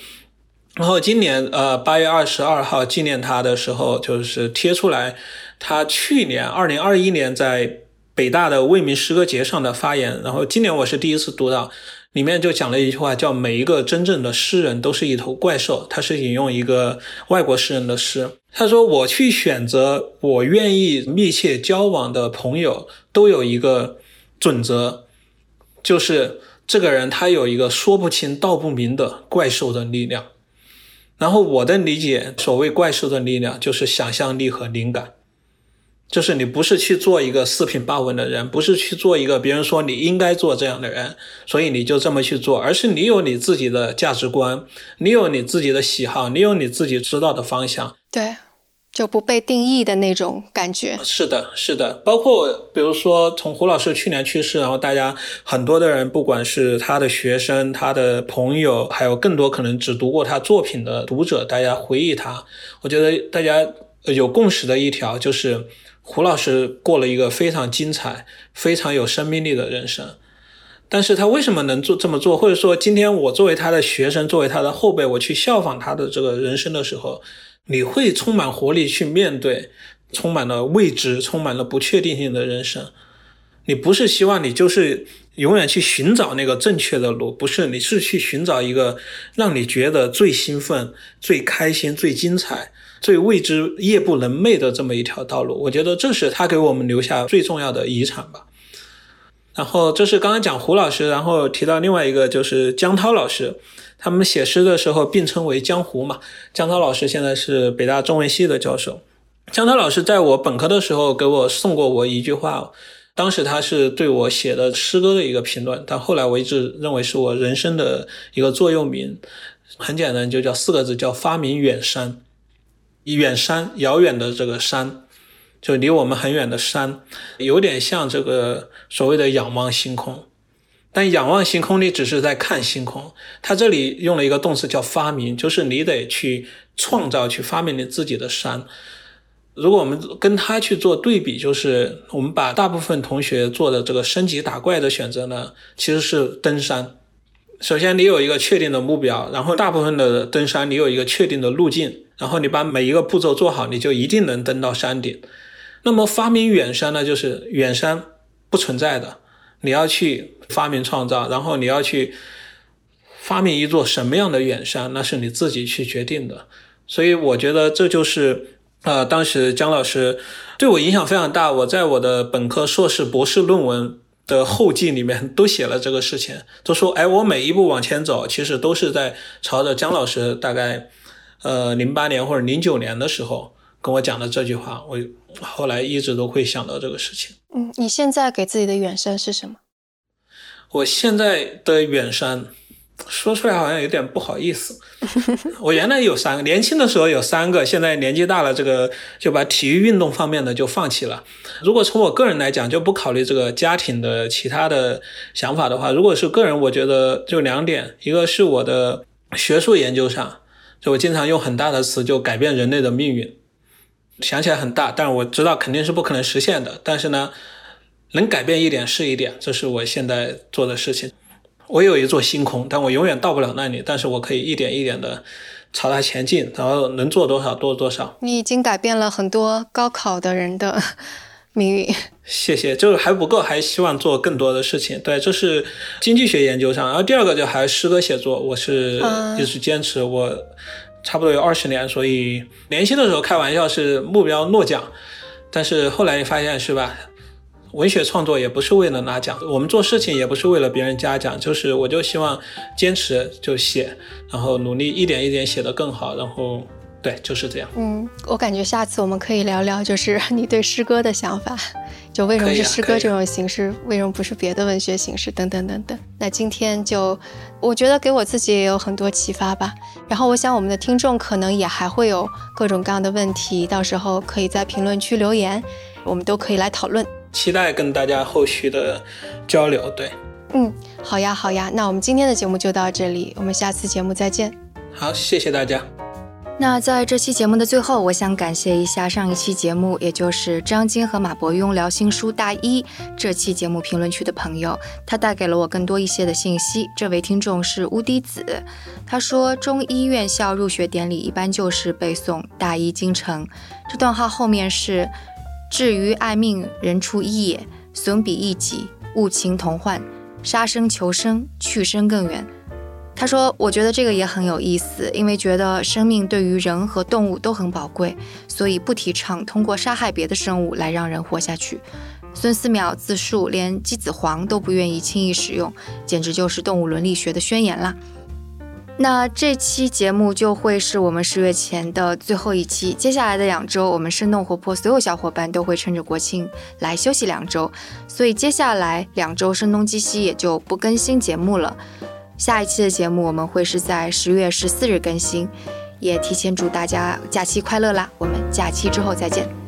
然后今年呃八月二十二号纪念他的时候，就是贴出来他去年二零二一年在。北大的未名诗歌节上的发言，然后今年我是第一次读到，里面就讲了一句话，叫每一个真正的诗人都是一头怪兽。他是引用一个外国诗人的诗，他说：“我去选择我愿意密切交往的朋友，都有一个准则，就是这个人他有一个说不清道不明的怪兽的力量。然后我的理解，所谓怪兽的力量，就是想象力和灵感。”就是你不是去做一个四平八稳的人，不是去做一个别人说你应该做这样的人，所以你就这么去做，而是你有你自己的价值观，你有你自己的喜好，你有你自己知道的方向。对，就不被定义的那种感觉。是的，是的。包括比如说，从胡老师去年去世，然后大家很多的人，不管是他的学生、他的朋友，还有更多可能只读过他作品的读者，大家回忆他，我觉得大家有共识的一条就是。胡老师过了一个非常精彩、非常有生命力的人生，但是他为什么能做这么做？或者说，今天我作为他的学生，作为他的后辈，我去效仿他的这个人生的时候，你会充满活力去面对充满了未知、充满了不确定性的人生。你不是希望你就是永远去寻找那个正确的路，不是，你是去寻找一个让你觉得最兴奋、最开心、最精彩。最未知、夜不能寐的这么一条道路，我觉得这是他给我们留下最重要的遗产吧。然后这是刚刚讲胡老师，然后提到另外一个就是江涛老师，他们写诗的时候并称为江湖嘛。江涛老师现在是北大中文系的教授。江涛老师在我本科的时候给我送过我一句话，当时他是对我写的诗歌的一个评论，但后来我一直认为是我人生的一个座右铭。很简单，就叫四个字，叫发明远山。远山，遥远的这个山，就离我们很远的山，有点像这个所谓的仰望星空。但仰望星空，你只是在看星空。他这里用了一个动词叫发明，就是你得去创造、去发明你自己的山。如果我们跟他去做对比，就是我们把大部分同学做的这个升级打怪的选择呢，其实是登山。首先，你有一个确定的目标，然后大部分的登山，你有一个确定的路径。然后你把每一个步骤做好，你就一定能登到山顶。那么发明远山呢？就是远山不存在的，你要去发明创造，然后你要去发明一座什么样的远山，那是你自己去决定的。所以我觉得这就是呃，当时姜老师对我影响非常大。我在我的本科、硕士、博士论文的后记里面都写了这个事情，都说哎，我每一步往前走，其实都是在朝着姜老师大概。呃，零八年或者零九年的时候跟我讲的这句话，我后来一直都会想到这个事情。嗯，你现在给自己的远山是什么？我现在的远山，说出来好像有点不好意思。我原来有三个，年轻的时候有三个，现在年纪大了，这个就把体育运动方面的就放弃了。如果从我个人来讲，就不考虑这个家庭的其他的想法的话，如果是个人，我觉得就两点，一个是我的学术研究上，就我经常用很大的词，就改变人类的命运，想起来很大，但是我知道肯定是不可能实现的。但是呢，能改变一点是一点，这是我现在做的事情。我有一座星空，但我永远到不了那里。但是我可以一点一点的朝它前进，然后能做多少多多少。你已经改变了很多高考的人的命运。谢谢，就是还不够，还希望做更多的事情。对，这是经济学研究上。然后第二个就还是诗歌写作，我是一直坚持，我差不多有二十年。所以年轻的时候开玩笑是目标诺奖，但是后来你发现是吧？文学创作也不是为了拿奖，我们做事情也不是为了别人嘉奖，就是我就希望坚持就写，然后努力一点一点写得更好，然后对，就是这样。嗯，我感觉下次我们可以聊聊，就是 你对诗歌的想法，就为什么是诗歌这种形式，为什么不是别的文学形式，等等等等。那今天就我觉得给我自己也有很多启发吧。然后我想我们的听众可能也还会有各种各样的问题，到时候可以在评论区留言，我们都可以来讨论。期待跟大家后续的交流，对，嗯，好呀，好呀，那我们今天的节目就到这里，我们下次节目再见。好，谢谢大家。那在这期节目的最后，我想感谢一下上一期节目，也就是张晶和马伯庸聊新书大一这期节目评论区的朋友，他带给了我更多一些的信息。这位听众是乌迪子，他说中医院校入学典礼一般就是背诵大医精诚，这段话后面是。至于爱命，人出一也；损彼益己，物情同患。杀生求生，去生更远。他说：“我觉得这个也很有意思，因为觉得生命对于人和动物都很宝贵，所以不提倡通过杀害别的生物来让人活下去。”孙思邈自述，连鸡子黄都不愿意轻易使用，简直就是动物伦理学的宣言啦。那这期节目就会是我们十月前的最后一期。接下来的两周，我们生动活泼所有小伙伴都会趁着国庆来休息两周，所以接下来两周声东击西也就不更新节目了。下一期的节目我们会是在十月十四日更新，也提前祝大家假期快乐啦！我们假期之后再见。